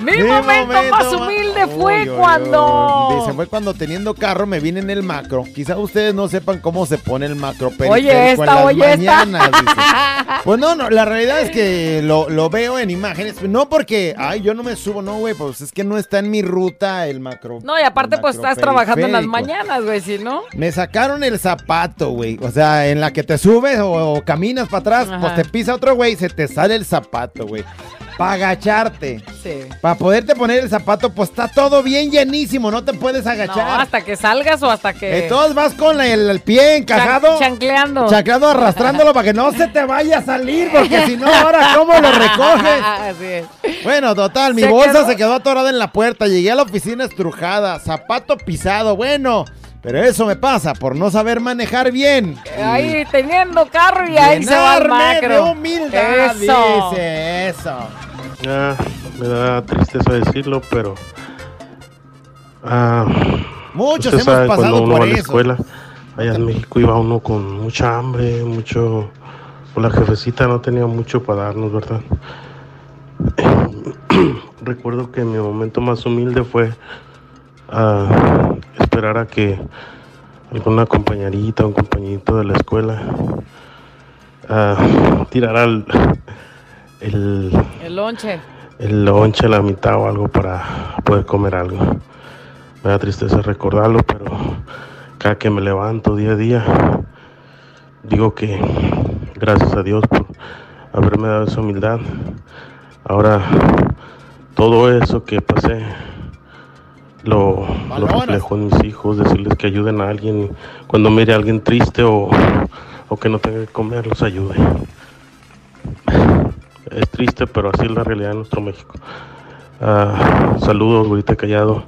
Mi, momento, más humilde fue Uy, uy, cuando. uy. Dice, fue cuando teniendo carro me vine en el macro. Quizá ustedes no sepan cómo se pone el macro Oye, esta, en las oye, esta. mañanas. dice. Pues no, no, la realidad es que lo, lo veo en imágenes. No porque, ay, yo no me subo, no, güey, pues es que no está en mi ruta el macro. No, y aparte, pues estás trabajando en las mañanas, güey, si no. Me sacaron el zapato, güey. O sea, en la que te subes o, o caminas para atrás, Ajá. pues te pisa otro güey y se te sale el zapato, güey. Para agacharte. Sí. Para poderte poner el zapato, pues está todo bien llenísimo, no te puedes No, agachar. hasta que salgas o hasta que. Entonces vas con el, el pie encajado. Chan- chancleando. Chancleando, arrastrándolo para que no se te vaya a salir, porque si no, ahora, ¿cómo lo recoges? Así es. Bueno, total, mi Se bolsa quedó- se quedó atorada en la puerta. Llegué a la oficina estrujada, zapato pisado. Bueno, pero eso me pasa por no saber manejar bien. Ahí teniendo carro y ahí se va el macro. de humildad, Eso. dice eso. Ah, me da tristeza decirlo, pero. Ah, Muchos hemos sabe, pasado cuando uno por va a la eso. escuela, allá en México iba uno con mucha hambre, mucho. Pues la jefecita no tenía mucho para darnos, ¿verdad? Recuerdo que mi momento más humilde fue ah, esperar a que alguna compañerita o un compañerito de la escuela ah, tirara el, el, El lonche. el lonche la mitad o algo para poder comer algo. Me da tristeza recordarlo, pero cada que me levanto día a día, digo que gracias a Dios por haberme dado esa humildad. Ahora, todo eso que pasé, lo, lo reflejo en mis hijos, decirles que ayuden a alguien cuando mire a alguien triste o, o que no tenga que comer, los ayude. Es triste, pero así es la realidad en nuestro México. Ah, saludos, güerita callado.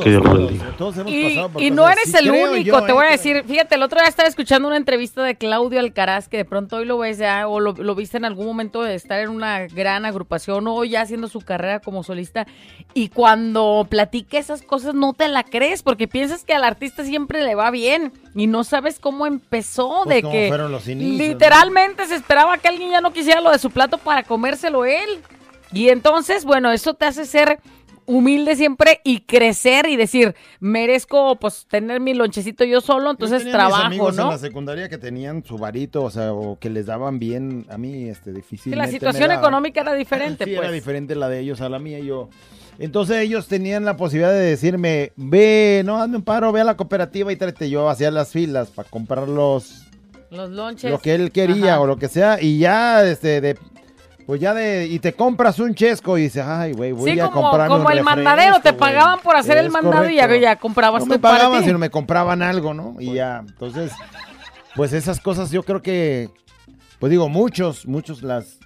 que Dios los bendiga. Todos hemos Y, y no eres el único, yo, te ¿eh? voy a decir. Fíjate, el otro día estaba escuchando una entrevista de Claudio Alcaraz, que de pronto hoy lo ves ya, o lo, lo viste en algún momento de estar en una gran agrupación o ya haciendo su carrera como solista. Y cuando platica esas cosas no te la crees, porque piensas que al artista siempre le va bien y no sabes cómo empezó, Pues de cómo que fueron los inicios, ¿no? literalmente se esperaba que alguien ya no quisiera lo de su plato para comérselo él. Y entonces, bueno, eso te hace ser humilde siempre y crecer y decir, merezco pues tener mi lonchecito yo solo, entonces Yo tenía mis trabajo, amigos en ¿no? la secundaria que tenían su varito, o sea, o que les daban bien, a mí, este, difícil. Que la situación económica era diferente, Sí, pues. era diferente la de ellos a la mía. y Yo. Entonces ellos tenían la posibilidad de decirme, ve, no, hazme un paro, ve a la cooperativa y tráete. Yo hacía las filas para comprar los, Los lonches. lo que él quería Ajá. o lo que sea. Y ya, este, de, pues ya de, y te compras un chesco y dices, ay, güey, voy Sí, a como, comprarme como un el mandadero, te refresco, güey". pagaban por hacer el Es mandado y ya, correcto. ya comprabas No me pagaban, ti. sino me compraban algo, ¿no? Y ya, entonces, pues esas cosas yo creo que, pues digo, muchos, muchos las,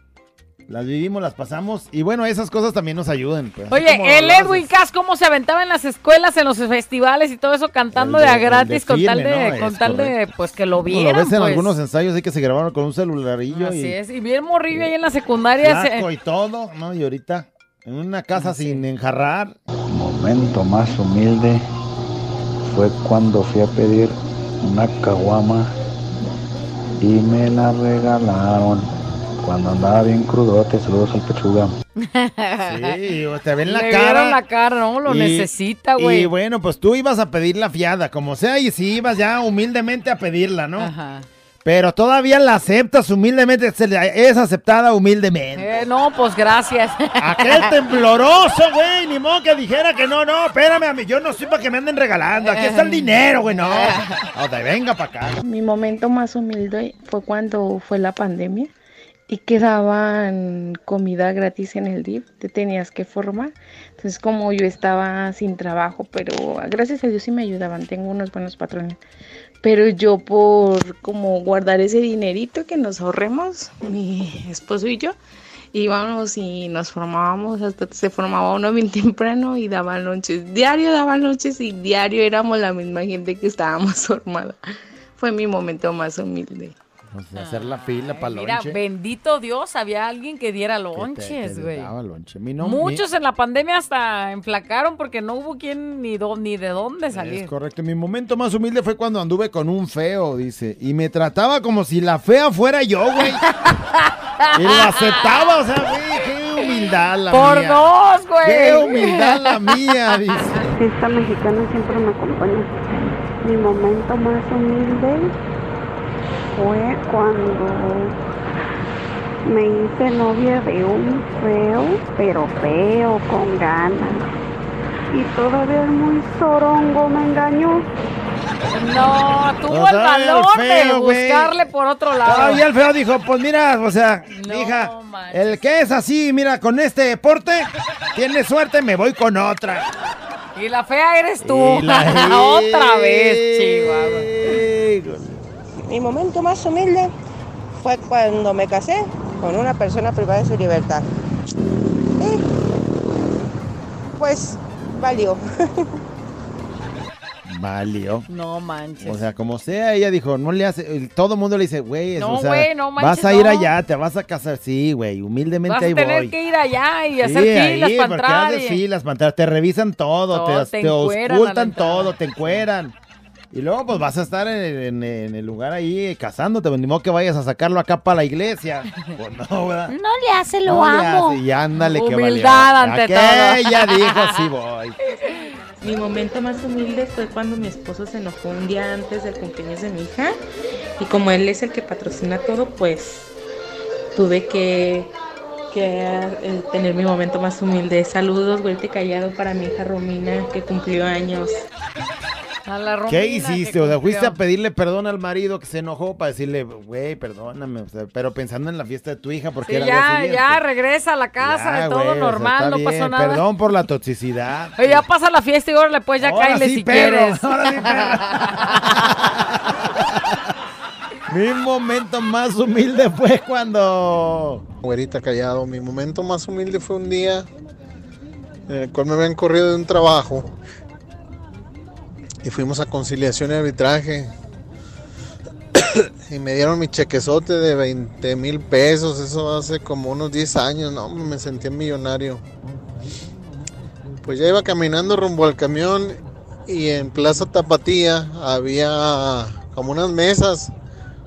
las vivimos, las pasamos. Y bueno, esas cosas también nos ayudan. pues. Oye, el Edwin Cass, ¿cómo se aventaba en las escuelas, en los festivales y todo eso, cantando El de, de- a gratis con tal de, ¿no? con Es tal de, correcto. pues que lo vieran, lo ves en pues. algunos ensayos ahí que se grabaron con un celularillo Así y es, y bien morrillo ahí en la secundaria. se- y todo, ¿no? Y ahorita en una casa sin enjarrar. momento más humilde fue cuando fui a pedir una caguama y me la regalaron cuando andaba bien crudote. Saludos al pechuga. Sí, te ven la Le cara. la cara, no, lo Y- necesita, güey. Y bueno, pues tú ibas a pedir la fiada, como sea, y si ibas ya humildemente a pedirla, ¿no? Ajá. Pero todavía la aceptas humildemente, es aceptada humildemente. Eh, no, pues gracias. Aquel tembloroso, güey, ni modo que dijera que no, no, espérame, a mí, yo no soy para que me anden regalando, aquí está el dinero, güey, no. No, te venga para acá. Mi momento más humilde fue cuando fue la pandemia y que daban comida gratis en el DIF, te tenías que formar. Entonces como yo estaba sin trabajo, pero gracias a Dios sí me ayudaban, tengo unos buenos patrones. Pero yo por como guardar ese dinerito que nos ahorremos, mi esposo y yo, íbamos y nos formábamos, hasta se formaba uno bien temprano y daban lonches. Diario daban lonches y diario éramos la misma gente que estábamos formada. Fue mi momento más humilde. O sea, hacer la fila para Mira, lonche. bendito Dios, había alguien que diera lonches, güey. Mi no- Muchos en la pandemia hasta enflacaron porque no hubo quien ni, do- ni de dónde salir. Es correcto. Mi momento más humilde fue cuando anduve con un feo, dice. Y me trataba como si la fea fuera yo, güey. y lo aceptaba, o sea, güey, qué humildad la Por mía. dos, güey. Qué humildad la mía, dice. Esta mexicana siempre me acompaña. Mi momento más humilde fue cuando me hice novia de un feo, pero feo, con ganas. Y todavía el muy sorongo me engañó. No, tuvo No, el todavía el valor de buscarle por otro lado. Todavía el feo dijo, pues mira, o sea, hija, el que es así, mira, con este deporte, tiene suerte, me voy con otra. Y la fea eres tú. Y la- Otra vez, Chihuahua. Mi momento más humilde fue cuando me casé con una persona privada de su libertad. Y pues valió. Valió. No manches. O sea, como sea, ella dijo, no le hace, todo el mundo le dice, güey, No, o sea, güey, no vas manches, a ir no. allá, te vas a casar, sí, güey, humildemente Vas a ahí tener voy. que ir allá y Sí, hacer filas para porque entrar. haces y- filas para entrar, te revisan todo, Todo, te, te a ocultan todo, te encueran. Y luego pues vas a estar en, en- en el lugar ahí casándote, pues, ni modo que vayas a sacarlo acá para la iglesia. Pues no, ¿verdad? No le hace, lo No le amo. hace, y ándale que valió. Humildad ante todo. Aquella dijo, sí voy. Mi momento más humilde fue cuando mi esposo se enojó un día antes del cumpleaños de mi hija y como él es el que patrocina todo, pues tuve que, que eh, tener mi momento más humilde. Saludos, güelte callado para mi hija Romina que cumplió años. A la Romina ¿Qué hiciste? O sea, fuiste a pedirle perdón al marido que se enojó para decirle, güey, perdóname. o sea, pero pensando en la fiesta de tu hija, porque Sí, era el día ya, siguiente. ya, regresa a la casa, Ya, todo güey, o sea, normal, no bien, pasó nada. Perdón por la toxicidad. Oye, ya pasa la fiesta y órale, pues ya Ahora sí, si perro, quieres. ahora sí, Mi momento más humilde fue cuando... Güerita callado, mi momento más humilde fue un día en el cual me habían corrido de un trabajo y fuimos a conciliación y arbitraje y me dieron mi chequezote de 20 mil pesos, eso hace como unos 10 años, no, me sentía millonario. Pues ya iba caminando rumbo al camión y en Plaza Tapatía había como unas mesas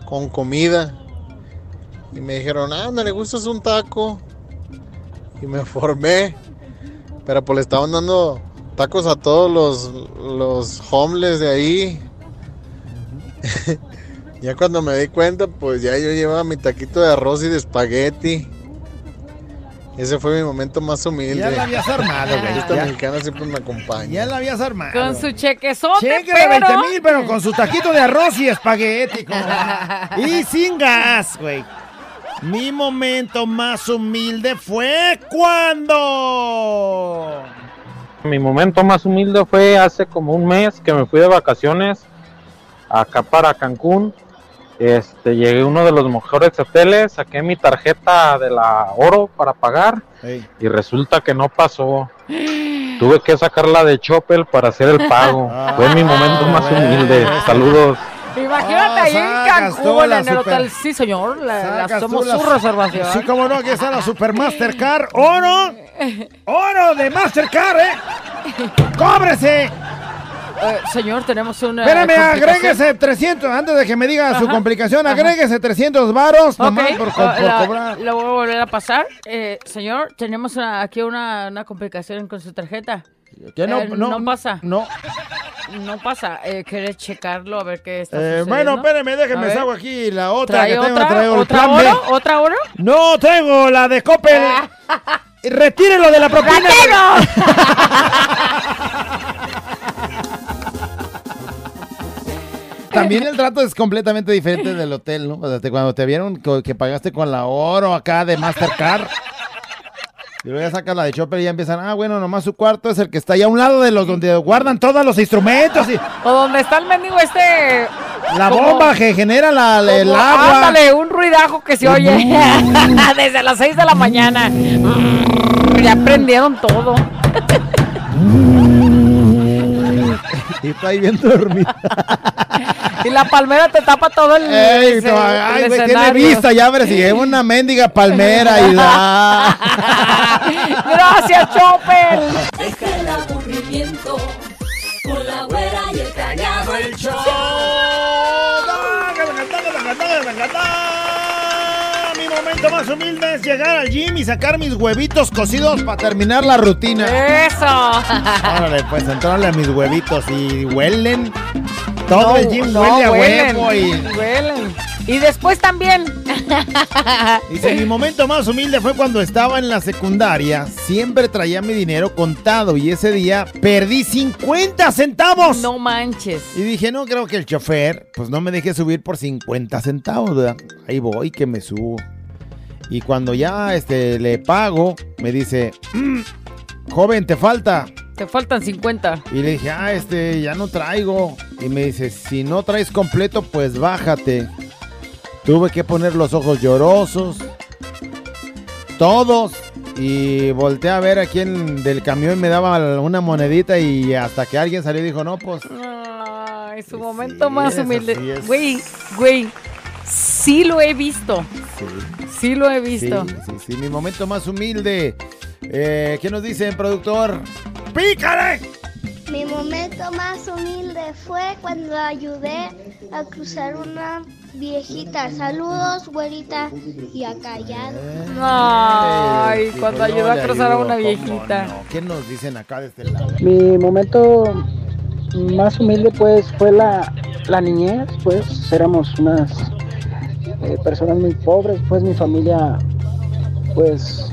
con comida. Y me dijeron, ah, ¿no le gustas un taco? Y me formé. Pero pues le estaban dando tacos a todos los, los homeless de ahí. ya cuando me di cuenta, pues ya yo llevaba mi taquito de arroz y de espagueti. Ese fue mi momento más humilde. Ya la habías armado, güey. Esta Ya. mexicana siempre me acompaña. Ya la habías armado. Con su chequezote, Cheque de pero... 20 mil, pero con su taquito de arroz y espagueti. como- y sin gas, güey. Mi momento más humilde fue cuando... Mi momento más humilde fue hace como un mes que me fui de vacaciones acá para Cancún. Este, llegué a uno de los mejores hoteles, saqué mi tarjeta de la oro para pagar y resulta que no pasó. Tuve que sacarla de Choppel para hacer el pago. Fue mi momento más humilde. Saludos. Imagínate Ah, ahí en Cancún, en el hotel. Sí, señor, la, la somos la- su reservación. Sí, como no, aquí está la Super Mastercard. ¡Oro! ¡Oro de Mastercard, eh! ¡Cóbrese! Eh, señor, tenemos una. Espérame, agréguese 300, antes de que me diga su Ajá, complicación, ajá. agréguese 300 varos Ok, nomás por, co- ah, por la- cobrar. Lo voy a volver a pasar. Eh, señor, tenemos una- aquí una, una complicación con su tarjeta. Que no- Eh, no- pasa. No. No pasa. Eh, ¿Quieres checarlo a ver qué está Eh, bueno, déjeme ver. saco aquí la otra ¿Trae que tengo. otra? traigo el ¿Otra plan B. oro? ¿Otra oro? No, traigo la de Coppel. Y Retírelo de la propina. También el trato es completamente diferente del hotel, ¿no? O sea, te- cuando te vieron que pagaste con la oro acá de Mastercard. Y luego ya sacas la de Chopper y ya empiezan, ah, bueno, nomás su cuarto es el que está ahí a un lado de los donde guardan todos los instrumentos y O donde está el mendigo este. la como- bomba que genera la, el como- agua. Ándale, un ruidajo que se oye desde las 6 de la mañana. Ya prendieron todo. Y está ahí bien dormida. Y la palmera te tapa todo el, Ey, ese- ay, el güey, tiene vista, ya ves, si es una mendiga palmera y da. Gracias, Chopper. Más más humilde es llegar al gym y sacar mis huevitos cocidos para terminar la rutina. ¡Eso! Órale, pues entrarle a mis huevitos y huelen. Todo No, el gym no, huele a huelen, huevo y. Huelen. Y después también. Dice, mi momento más humilde fue cuando estaba en la secundaria. Siempre traía mi dinero contado y ese día perdí 50 centavos. No manches. Y dije, no creo que el chofer, pues no me deje subir por 50 centavos, ¿verdad? Ahí voy que me subo. Y cuando ya este, le pago, me dice, "Mm, joven, te falta. Te faltan 50. Y le dije, ah, este, ya no traigo. Y me dice, si no traes completo, pues bájate. Tuve que poner los ojos llorosos. Todos. Y volteé a ver a quién del camión me daba una monedita y hasta que alguien salió y dijo, no, pues... Ay, su momento más es, humilde. Güey, güey. Sí lo he visto. Sí lo he visto. Sí, sí, sí, mi momento más humilde. Eh, ¿Qué nos dicen, productor? ¡Pícale! Mi momento más humilde fue cuando ayudé a cruzar una viejita. Saludos, güerita, y a callado. Ay, Sí, cuando ayudó no a cruzar a una ¿cómo viejita. no? ¿Qué nos dicen acá de este lado? Mi momento más humilde pues fue la, la niñez, pues éramos unas eh, personas muy pobres, pues mi familia pues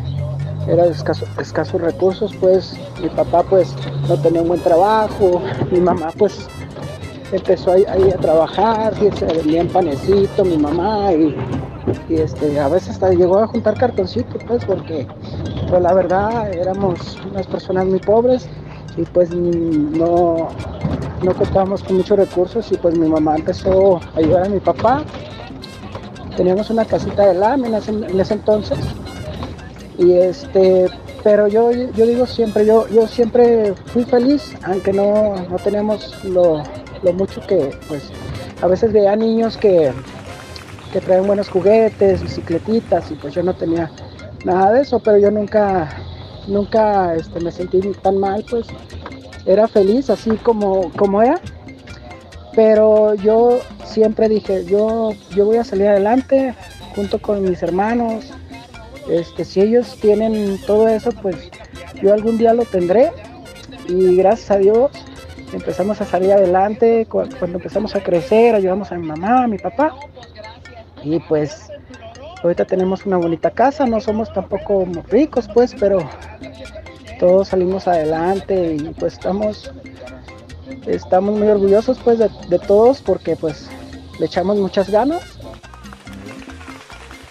era de escaso- escasos recursos, pues mi papá pues no tenía un buen trabajo, mi mamá pues empezó ahí, a trabajar, y se panecito mi mamá y, y, este a veces hasta llegó a juntar cartoncitos pues porque pues la verdad éramos unas personas muy pobres y pues no, no contábamos con muchos recursos y pues mi mamá empezó a ayudar a mi papá. Teníamos una casita de láminas en, ese entonces y este, pero yo, yo digo siempre, yo, yo siempre fui feliz, aunque no, no teníamos lo, lo mucho que pues a veces veía niños que, que traen buenos juguetes, bicicletitas y pues yo no tenía nada de eso, pero yo nunca, nunca este, me sentí tan mal, pues era feliz así como, como era. Pero yo siempre dije, yo, yo voy a salir adelante junto con mis hermanos. Este, si ellos tienen todo eso, pues yo algún día lo tendré. Y gracias a Dios empezamos a salir adelante. Cu- Cuando empezamos a crecer, ayudamos a mi mamá, a mi papá. Y pues ahorita tenemos una bonita casa, no somos tampoco ricos, pues, pero todos salimos adelante y pues estamos estamos muy orgullosos pues de, de todos porque pues le echamos muchas ganas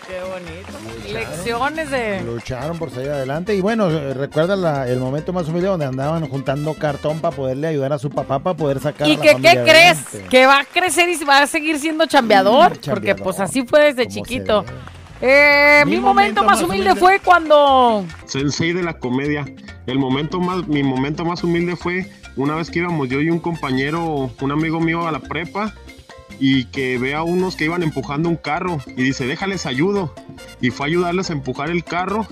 Qué bonito. Lecciones de. Lucharon por salir adelante. Y bueno, eh, recuerda la- el momento más humilde donde andaban juntando cartón para poderle ayudar a su papá para poder sacar ¿Y a la que, familia qué crees? adelante. Que va a crecer y va a seguir siendo chambeador. Porque chambeador. pues así fue desde chiquito. Eh, mi, Mi momento, momento más más humilde, humilde. fue cuando. Sensei de la comedia. El momento más, mi momento más humilde fue una vez que íbamos yo y un compañero, un amigo mío a la prepa y que ve a unos que iban empujando un carro y dice, déjales ayudo. Y fue a ayudarles a empujar el carro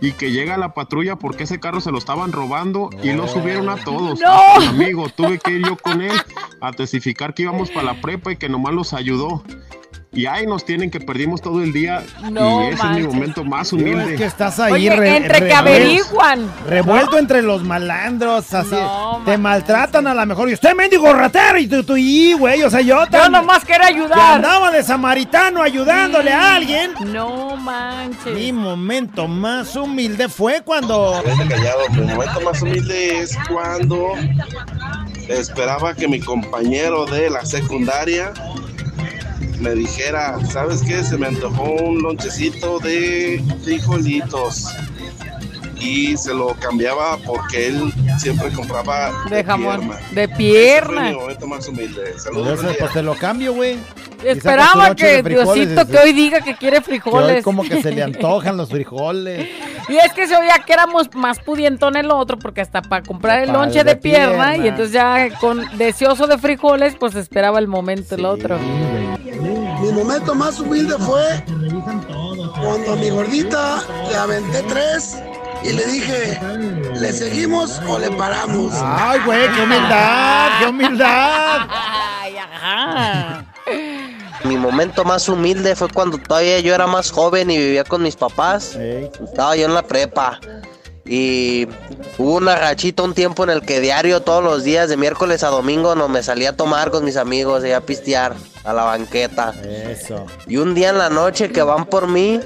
y que llega la patrulla porque ese carro se lo estaban robando y lo subieron a todos. ¡No! Amigo, tuve que ir yo con él a testificar que íbamos para la prepa y que nomás los ayudó. Y ahí nos tienen que perdimos todo el día No y ese es mi momento más humilde. es que estás ahí Oye, re- entre que revuelto- averiguan. Revuelto entre los malandros, así. te maltratan a lo mejor. Y usted, mendigo ratero, y tú, tú, y güey, o sea, yo. Yo nomás quería ayudar. que andaba de samaritano ayudándole a alguien. No manches. Mi momento más humilde fue cuando. Callado, mi momento más humilde es cuando esperaba que mi compañero de la secundaria me dijera, ¿sabes qué? Se me antojó un lonchecito de frijolitos. Y se lo cambiaba porque él siempre compraba De jamón. pierna. De Ese fue pierna. mi momento más humilde. Pues, Saludos. día. pues te lo cambio, güey. Esperaba que Diosito que hoy diga que quiere que hoy frijoles. como que se le antojan los frijoles. Y es que se oía que éramos más pudientón el otro, porque hasta para comprar el lonche de de pierna, pierna. y entonces ya con deseoso de frijoles, pues esperaba el momento el otro. Mi momento más humilde fue cuando a mi gordita le aventé tres y le dije, ¿le seguimos o le paramos? Ay, güey, qué humildad, qué humildad. Ay, ajá. Mi momento más humilde fue cuando todavía yo era más joven y vivía con mis papás. Estaba yo en la prepa. Y hubo una rachita un tiempo en el que diario, todos los días, de miércoles a domingo, no me salía a tomar con mis amigos y a pistear a la banqueta. Eso. Y un día en la noche que van por mí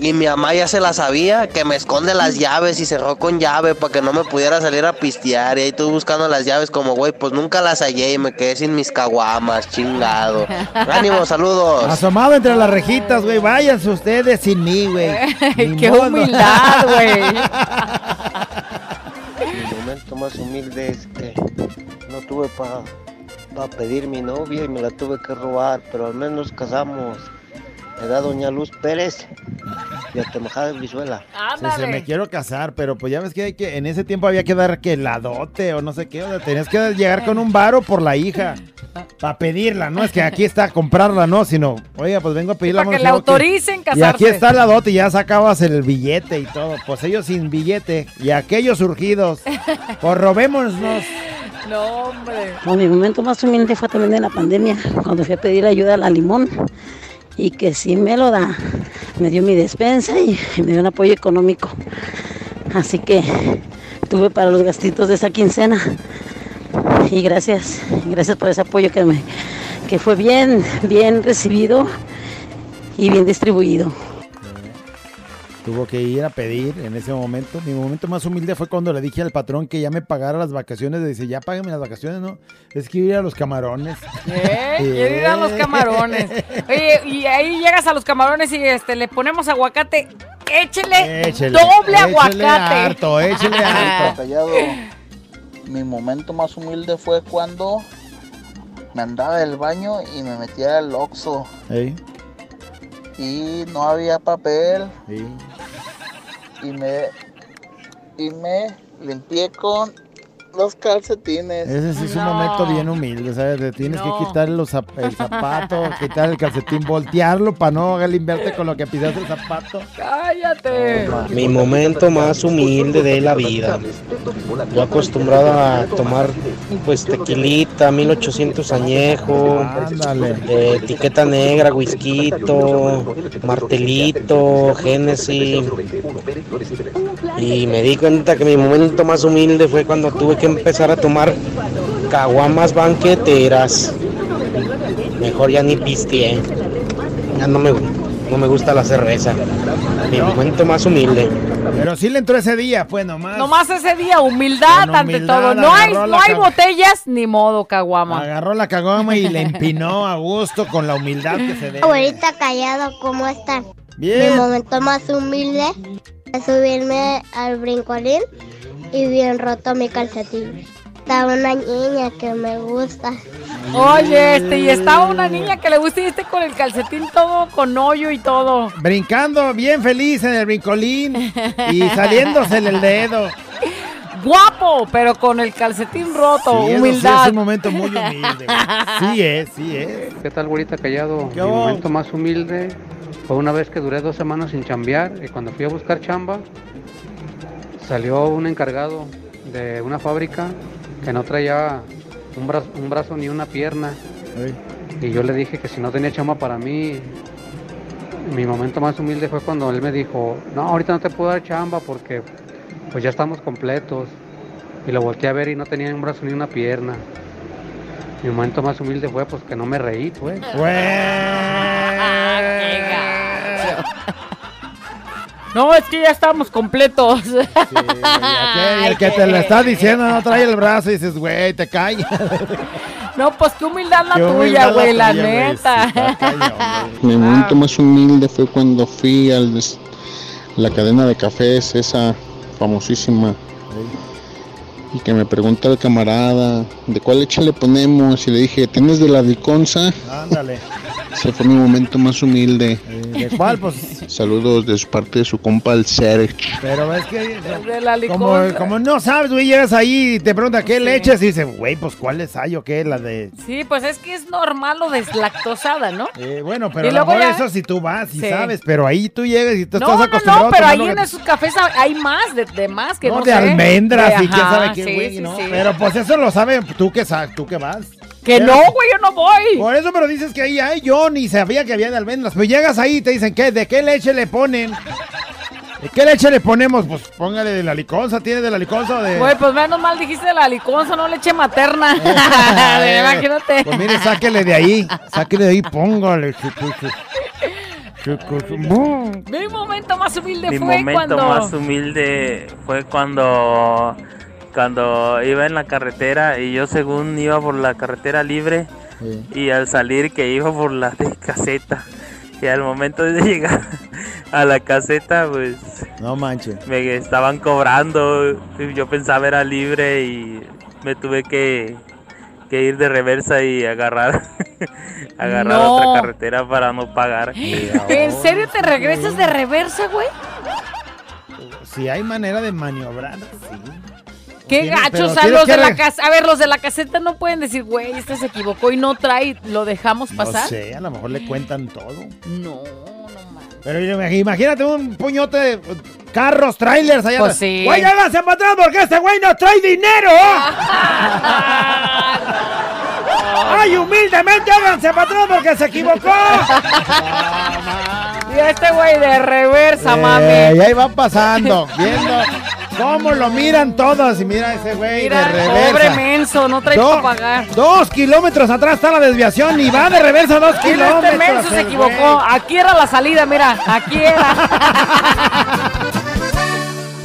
y mi mamá ya se la sabía, que me esconde las llaves y cerró con llave para que no me pudiera salir a pistear. Y ahí estuve buscando las llaves como, güey, pues nunca las hallé y me quedé sin mis caguamas, chingado. Ánimo, saludos. Asomado entre las rejitas, güey. Váyanse ustedes sin mí, güey. Qué modo. humildad, güey. Mi momento más humilde es que no tuve para pedir mi novia y me la tuve que robar, pero al menos nos casamos. Me da doña Luz Pérez y de Vizuela. Sí, sí, me quiero casar, pero pues ya ves que, hay que en ese tiempo había que dar que la dote o no sé qué, o sea, tenías que llegar con un varo por la hija para pedirla, no es que aquí está comprarla, no, sino, oiga, pues vengo a pedirla. Para que le no, autoricen Y casarse. aquí está la dote y ya sacabas el billete y todo, pues ellos sin billete y aquellos surgidos, pues robémonos. No, hombre. Bueno, mi momento más humilde fue también en la pandemia, cuando fui a pedir ayuda a la limón y que sí me lo da. Me dio mi despensa y me dio un apoyo económico. Así que tuve para los gastitos de esa quincena. Y gracias, gracias por ese apoyo que, me, que fue bien, bien recibido y bien distribuido. Tuvo que ir a pedir en ese momento. Mi momento más humilde fue cuando le dije al patrón que ya me pagara las vacaciones. Dice, ya págame las vacaciones, ¿no? Es que ir a los camarones. ¿Eh? Quiero ir a los camarones. Oye, y ahí llegas a los camarones y este le ponemos aguacate. Échele, Échele, doble échele aguacate. harto, échele harto. Mi momento más humilde fue cuando me andaba del baño y me metía al Oxxo Ey, y no había papel sí. y me y me limpié con los calcetines. Ese sí es un momento bien humilde, ¿sabes? Te tienes que quitar los zap- el zapato, quitar el calcetín, voltearlo para no limpiarte con lo que pisaste el zapato. Cállate. Mi momento más humilde de la vida. Yo acostumbrado a tomar pues tequilita, 1800 añejo, eh, etiqueta negra, whisky, martelito, Genesis. Y me di cuenta que mi momento más humilde fue cuando tuve que empezar a tomar caguamas banqueteras. Mejor ya ni pisteé. Ya no me, no me gusta la cerveza. Mi momento más humilde. Pero sí le entró ese día, pues nomás. Nomás ese día, humildad Con ante humildad todo. No hay, no hay botellas, ni modo, caguama. Agarró la cagoma y le empinó a gusto con la humildad que se debe. Abuelita callado, ¿cómo están? Bien. Mi momento más humilde es subirme al brincolín y bien roto mi calcetín. Está una niña que me gusta. Oye, este, y estaba una niña que le gusta y este con el calcetín todo con hoyo y todo. Brincando bien feliz en el brincolín y saliéndose el dedo. Guapo, pero con el calcetín roto, Sí, eso sí humildad. es un momento muy humilde. güey. Sí es, sí es. ¿Qué tal, güerita callado? Mi momento más humilde fue una vez que duré dos semanas sin chambear y cuando fui a buscar chamba salió un encargado de una fábrica que no traía un brazo, un brazo ni una pierna. Y yo le dije que si no tenía chamba para mí, mi momento más humilde fue cuando él me dijo, no, ahorita no te puedo dar chamba porque pues ya estamos completos. Y lo volteé a ver y no tenía un brazo ni una pierna. Mi momento más humilde fue pues que no me reí, pues. No, es que ya estamos completos. Y el que te lo está diciendo no trae el brazo y dices, güey, te cae. No, pues qué humildad la Qué tuya, la güey, la tuya, güey, neta. Mi momento más humilde fue cuando fui a la cadena de cafés, esa famosísima. Y que me pregunta el camarada, ¿de cuál leche le ponemos? Y le dije, ¿tienes de la Diconsa? Ándale. Ese fue mi momento más humilde. ¿De cuál? Pues, Saludos de su parte de su compa el Serge. pero es que... De la Como, como no sabes, güey, llegas ahí y te pregunta qué leches y dices, güey, pues cuáles hay o qué, la de... Sí, pues es que es normal lo deslactosada, ¿no? Eh, bueno, pero Y a lo luego mejor ya- eso si tú vas y Sí. sabes, pero ahí tú llegas y tú No, estás no, acostumbrado no, a pero ahí lo en esos cafés hay más, de, de más que no, no, de sé. almendras De- y quién sabe qué, sí, güey, sí, ¿no? sí. Pero pues eso lo sabes tú que sabes, tú que vas. Que no, güey, yo no voy. Por eso, pero dices que ahí hay, yo ni sabía que había de almendras. Pero llegas ahí y te dicen, ¿qué? ¿De qué leche le ponen? ¿De qué leche le ponemos? Pues póngale de la liconza, ¿tiene de la liconza o de...? Güey, pues menos mal dijiste de la liconza, no leche materna. Imagínate. Pues mire, sáquele de ahí, sáquele de ahí, póngale. Mi momento más humilde Mi fue momento cuando... más humilde fue cuando cuando iba en la carretera y yo según iba por la carretera libre y al salir que iba por la de caseta y al momento de llegar a la caseta pues No manches. me estaban cobrando yo pensaba era libre y me tuve que, que ir de reversa y agarrar agarrar No. otra carretera para no pagar ¿En serio te regresas de reversa, güey? Si hay manera de maniobrar, sí. Qué gachos, pero tienes los de la casa. A ver, los de la caseta no pueden decir, güey, este se equivocó y no trae, lo dejamos pasar. No sé, a lo mejor le cuentan todo. No, Pero imag- imagínate un puñote de carros, trailers allá Pues sí. Güey, háganse para atrás porque este güey no trae dinero. ¡Ay, humildemente háganse para atrás porque se equivocó! Y este güey de reversa, Eh, mami. y ahí va pasando, viendo cómo lo miran todos. Y mira ese güey Mira, de reversa. pobre menso, no trae Do- para pagar. Dos kilómetros atrás está la desviación y va de reversa dos Mira, kilómetros. este menso se equivocó. güey. Aquí era la salida, mira, aquí era.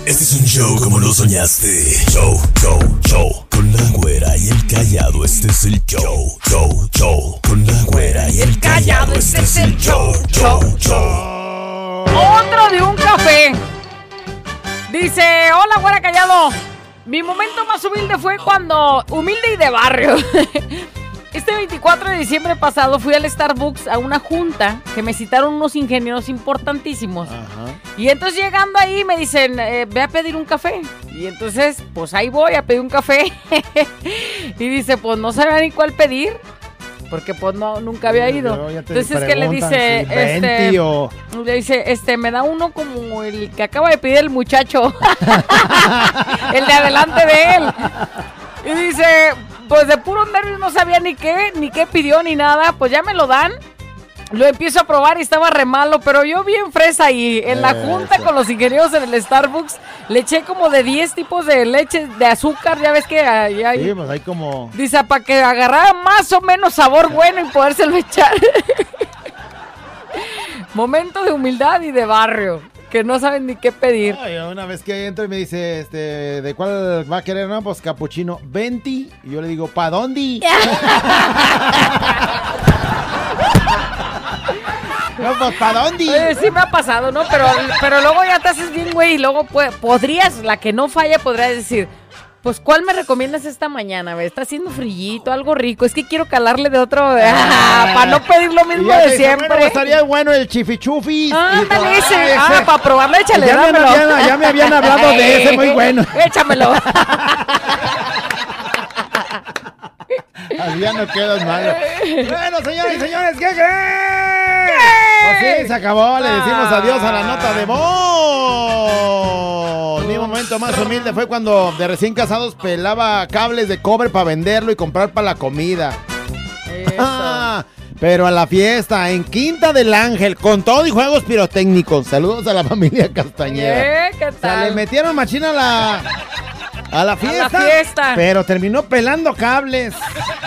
Este es un show como lo soñaste. Show, show, show. Con la güera y el callado, este es el show. Show, show. Con la güera y el callado, este es el show. Show, show. Otro de un café. Dice, hola, güera callado. Mi momento más humilde fue cuando, humilde y de barrio. Este 24 de diciembre pasado fui al Starbucks a una junta que me citaron unos ingenieros importantísimos. Y entonces llegando ahí me dicen, eh, ve a pedir un café. Y entonces, pues ahí voy a pedir un café. y dice, pues no sabía ni cuál pedir. Porque pues no, nunca había ido. Entonces que le dice, este, le dice, este, me da uno como el que acaba de pedir el muchacho. el de adelante de él. Y dice, pues de puro nervios no sabía ni qué, ni qué pidió, ni nada. Pues ya me lo dan. Lo empiezo a probar y estaba re malo, pero yo bien fresa y en la junta con los ingenieros en el Starbucks le eché como de 10 tipos de leche, de azúcar, ya ves que ahí hay... Sí, pues hay como. Dice, para que agarrara más o menos sabor bueno y podérselo echar. Momento de humildad y de barrio, que no saben ni qué pedir. Ay, una vez que entro y me dice, este, ¿de cuál va a querer? No, pues capuchino, 20. Y yo le digo, ¿pa' dónde? no, pues, ¿pa' dónde? Oye, sí me ha pasado, ¿no? Pero, pero luego ya te haces bien, güey, y luego pu- podrías, la que no falla, podrías decir, pues, ¿cuál me recomiendas esta mañana? güey? Está haciendo frillito, algo rico. Es que quiero calarle de otro, para no pedir lo mismo de dice, siempre. Bueno, estaría bueno el chifichufis. Ah, ándale, ese. "Ay, Ah, para probarlo, échale, ya, me dámelo. habían, ya me habían hablado de ese, muy bueno. Échamelo. Así ya no quedas mal. Bueno, señores y señores, ¿qué creen? Pues sí, se acabó. Le decimos adiós a la nota de voz. Mi momento más humilde fue cuando de recién casados pelaba cables de cobre para venderlo y comprar para la comida. Ah, pero a la fiesta en Quinta del Ángel con todo y juegos pirotécnicos. Saludos a la familia Castañeda. Eh, ¿Qué O sea, le tal? metieron machina a la a la fiesta. Pero terminó pelando cables.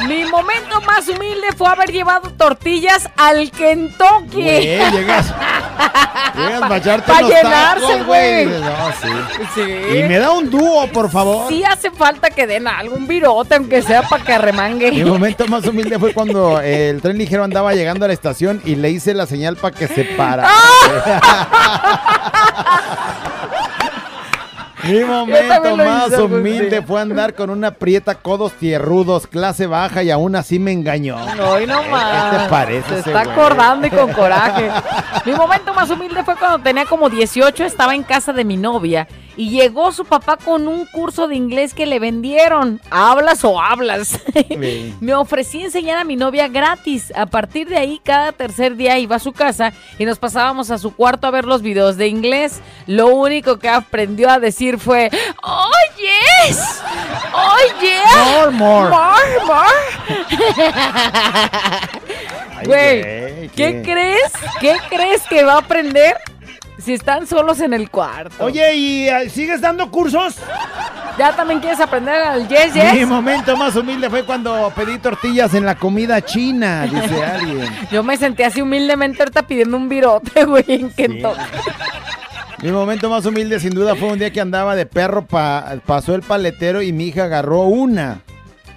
Mi momento más humilde fue haber llevado tortillas al Kentucky. Güey, llegas. Llegas a echarte Pa' unos llenarse, güey. No, sí. Sí. Y me da un dúo, por favor. Sí hace falta que den algún virote, aunque sea para que remangue. Mi momento más humilde fue cuando el tren ligero andaba llegando a la estación y le hice la señal para que se para. Mi momento más pues, humilde fue andar con una prieta codos tierrudos, clase baja y aún así me engañó. Hoy no más. ¿Qué te parece Se está güey? acordando y con coraje. Mi momento más humilde fue cuando tenía como 18, estaba en casa de mi novia y llegó su papá con un curso de inglés que le vendieron. ¿Hablas o hablas? Me ofrecí enseñar a mi novia gratis. A partir de ahí, cada tercer día iba a su casa y nos pasábamos a su cuarto a ver los videos de inglés. Lo único que aprendió a decir fue, ¡Oh, yes! ¡Oh, yeah! More, more. More, more. Güey, güey, ¿qué ¿qué? crees? ¿Qué crees que va a aprender si están solos en el cuarto? Oye, ¿y eh, sigues dando cursos? ¿Ya también quieres aprender al yes, yes? Mi momento más humilde fue cuando pedí tortillas en la comida china, dice alguien. Yo me sentí así humildemente ahorita pidiendo un virote, güey, en Kentucky. Mi momento más humilde sin duda fue un día que andaba de perro, pa- pasó el paletero y mi hija agarró una.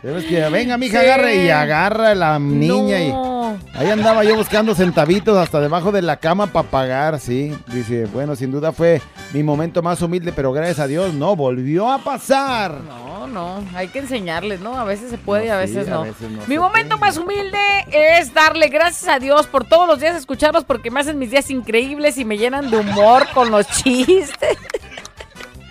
¿Sabes que Venga, mi hija, Sí. agarre y agarra a la niña No. y ahí andaba yo buscando centavitos hasta debajo de la cama para pagar, sí. Dice, bueno, sin duda fue mi momento más humilde, pero gracias a Dios no volvió a pasar. No, no, hay que enseñarles, ¿no? A veces se puede y a No, veces sí, a no. veces no Mi momento más humilde es darle gracias a Dios por todos los días escucharlos porque me hacen mis días increíbles y me llenan de humor con los chistes.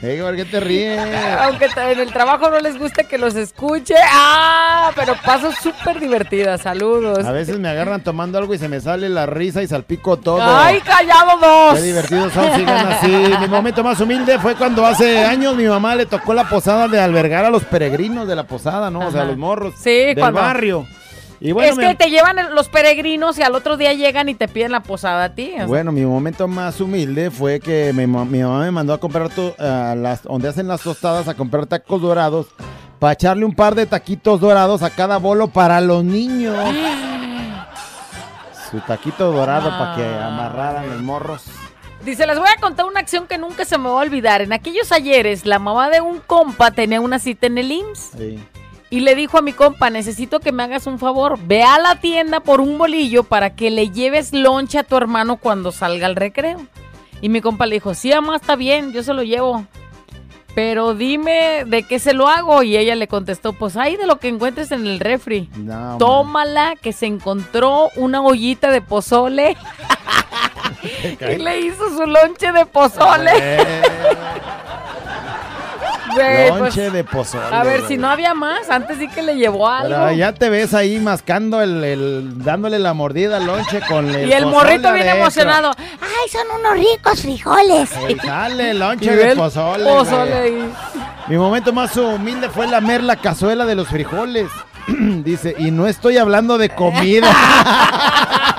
Hey, ¿por qué te ríes? Aunque en el trabajo no les guste que los escuche. ¡Ah! Pero paso súper divertida. Saludos. A veces me agarran tomando algo y se me sale la risa y salpico todo. ¡Ay, callado dos! Qué divertidos son, sigan así. Mi momento más humilde fue cuando hace años mi mamá le tocó la posada de albergar a los peregrinos de la posada, ¿no? O sea, Ajá. los morros Sí, del cuando- barrio. Y bueno, es mi- que te llevan los peregrinos y al otro día llegan y te piden la posada a ti. bueno, mi momento más humilde fue que mi, ma- mi mamá me mandó a comprar to- a las donde hacen las tostadas a comprar tacos dorados para echarle un par de taquitos dorados a cada bolo para los niños. Su taquito dorado para que Ah. amarraran los morros. Dice, les voy a contar una acción que nunca se me va a olvidar. En aquellos ayeres, la mamá de un compa tenía una cita en el IMSS. Sí. Y le dijo a mi compa, necesito que me hagas un favor. Ve a la tienda por un bolillo para que le lleves lonche a tu hermano cuando salga al recreo. Y mi compa le dijo, sí, mamá, está bien, yo se lo llevo. Pero dime de qué se lo hago. Y ella le contestó, pues ahí de lo que encuentres en el refri. No, Tómala, que se encontró una ollita de pozole. y le hizo su lonche de pozole. Güey, pues, Lonche de pozole. a ver, si no había más, antes sí que le llevó algo. Pero ya te ves ahí mascando el, el- dándole la mordida al lonche con el y el morrito bien emocionado. ¡Ay, son unos ricos frijoles! Y lonche de pozole. pozole. Mi momento más humilde fue lamer la cazuela de los frijoles. Dice, y no estoy hablando de comida.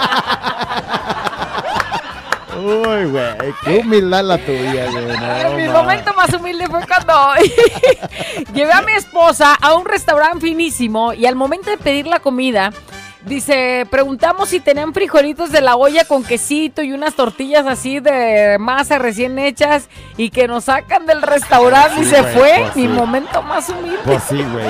Uy, güey, qué humildad la tuya, güey. no, Mi momento más humilde fue cuando llevé a mi esposa a un restaurante finísimo y al momento de pedir la comida, dice, preguntamos si tenían frijolitos de la olla con quesito y unas tortillas así de masa recién hechas y que nos sacan del restaurante y se güey, fue. pues Mi sí. momento más humilde. Pues sí, güey.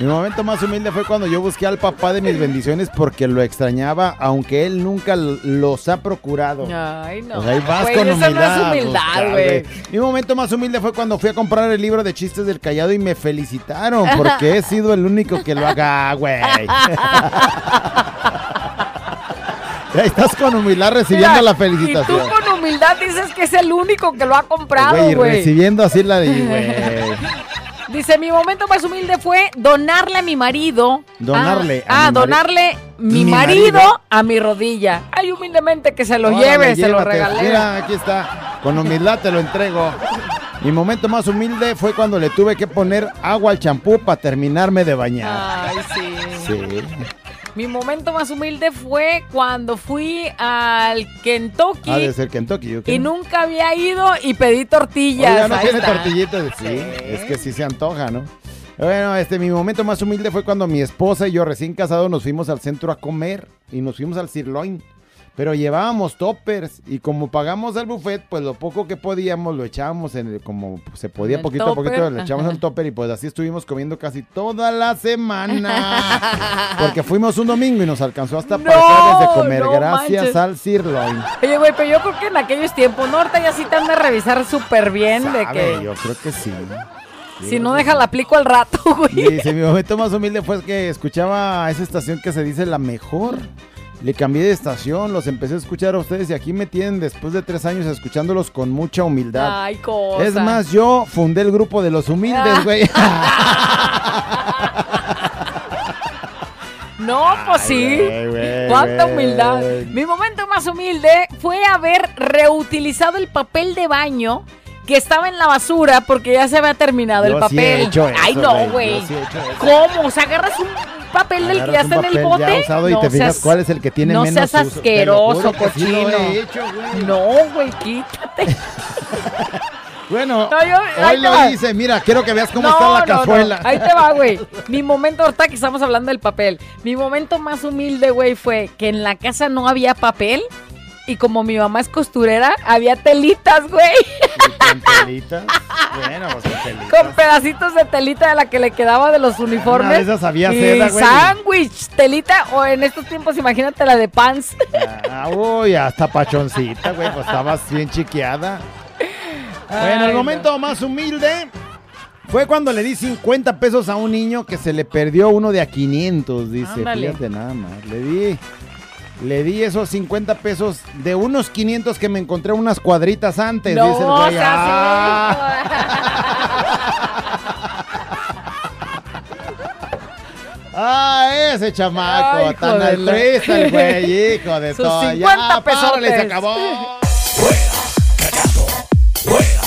Mi momento más humilde fue cuando yo busqué al papá de mis bendiciones porque lo extrañaba, aunque él nunca los ha procurado. Ay, no. Pues ahí vas Güey, con eso no es humildad. humildad, güey. Mi momento más humilde fue cuando fui a comprar el libro de chistes del callado y me felicitaron porque he sido el único que lo haga, güey. Ya estás con humildad recibiendo Mira, la Y tú felicitación. con humildad dices que es el único que lo ha comprado, güey. recibiendo así la de, güey. Dice, mi momento más humilde fue donarle a mi marido. Donarle Ah, a ah, mi mari- donarle mi, Mi marido, marido. a mi rodilla. Ay, humildemente que se lo Órale, lleve, se lo regalé. Mira, aquí está. Con humildad te lo entrego. Mi momento más humilde fue cuando le tuve que poner agua al champú para terminarme de bañar. Ay, sí. Sí. Mi momento más humilde fue cuando fui al Kentucky Ha de ser Kentucky. ¿yo qué? y nunca había ido y pedí tortillas. Oiga, no Ahí tiene está. tortillitas. Sí, es que sí se antoja, ¿no? Bueno, este, mi momento más humilde fue cuando mi esposa y yo recién casados nos fuimos al centro a comer y nos fuimos al sirloin. Pero llevábamos toppers y como pagamos el buffet, pues lo poco que podíamos lo echábamos en el, como se podía el poquito a poquito, le echamos al topper y pues así estuvimos comiendo casi toda la semana. Porque fuimos un domingo y nos alcanzó hasta para No, hacerles de comer no gracias manches. al sirloin. Oye, güey, pero yo creo que en aquellos tiempos, ¿no? Ahorita ya sí te han de revisar súper bien de que Yo creo que sí. si no deja la aplico al rato, güey. Dice, mi momento más humilde fue que escuchaba a esa estación que se dice la mejor. Le cambié de estación, los empecé a escuchar a ustedes y aquí me tienen después de tres años escuchándolos con mucha humildad. Ay, cosa. Es más, yo fundé el grupo de los humildes, güey. No, pues sí. güey, Cuánta güey. humildad. Mi momento más humilde fue haber reutilizado el papel de baño que estaba en la basura porque ya se había terminado Yo el sí he papel. hecho eso, Ay, no, güey, sí he. ¿Cómo? O sea, agarras un papel del que ya está en el ya bote. y no te fijas seas- cuál es el que tiene no menos seas uso. Asqueroso, sí cochino. he hecho, güey. No, güey, quítate. Bueno, No, yo- ahí hoy lo va. hice. Mira, quiero que veas cómo No, está la no. cazuela. Ahí te va, güey. Mi momento, ahorita que estamos hablando del papel, mi momento más humilde, güey, fue que en la casa no había papel y como mi mamá es costurera, había telitas, güey. Con telitas. Bueno, pues con telitas. Con pedacitos de telita de la que le quedaba de los uniformes. Una de esas había y seda, güey. sándwich, telita, o en estos tiempos, imagínate la de pants. Ah, uy, hasta pachoncita, güey. Pues estabas bien chiqueada. Bueno, el momento más humilde fue cuando le di 50 pesos a un niño que se le perdió uno de a 500, dice. Ándale. Fíjate nada más. Le di, le di esos 50 pesos de unos 500 que me encontré unas cuadritas antes, No, dice el güey. seas Ah, ah, ese chamaco, Ay, tan altruista el güey, hijo de Sus todo. 50 Ya, párale, se pesotes. acabó. Fuera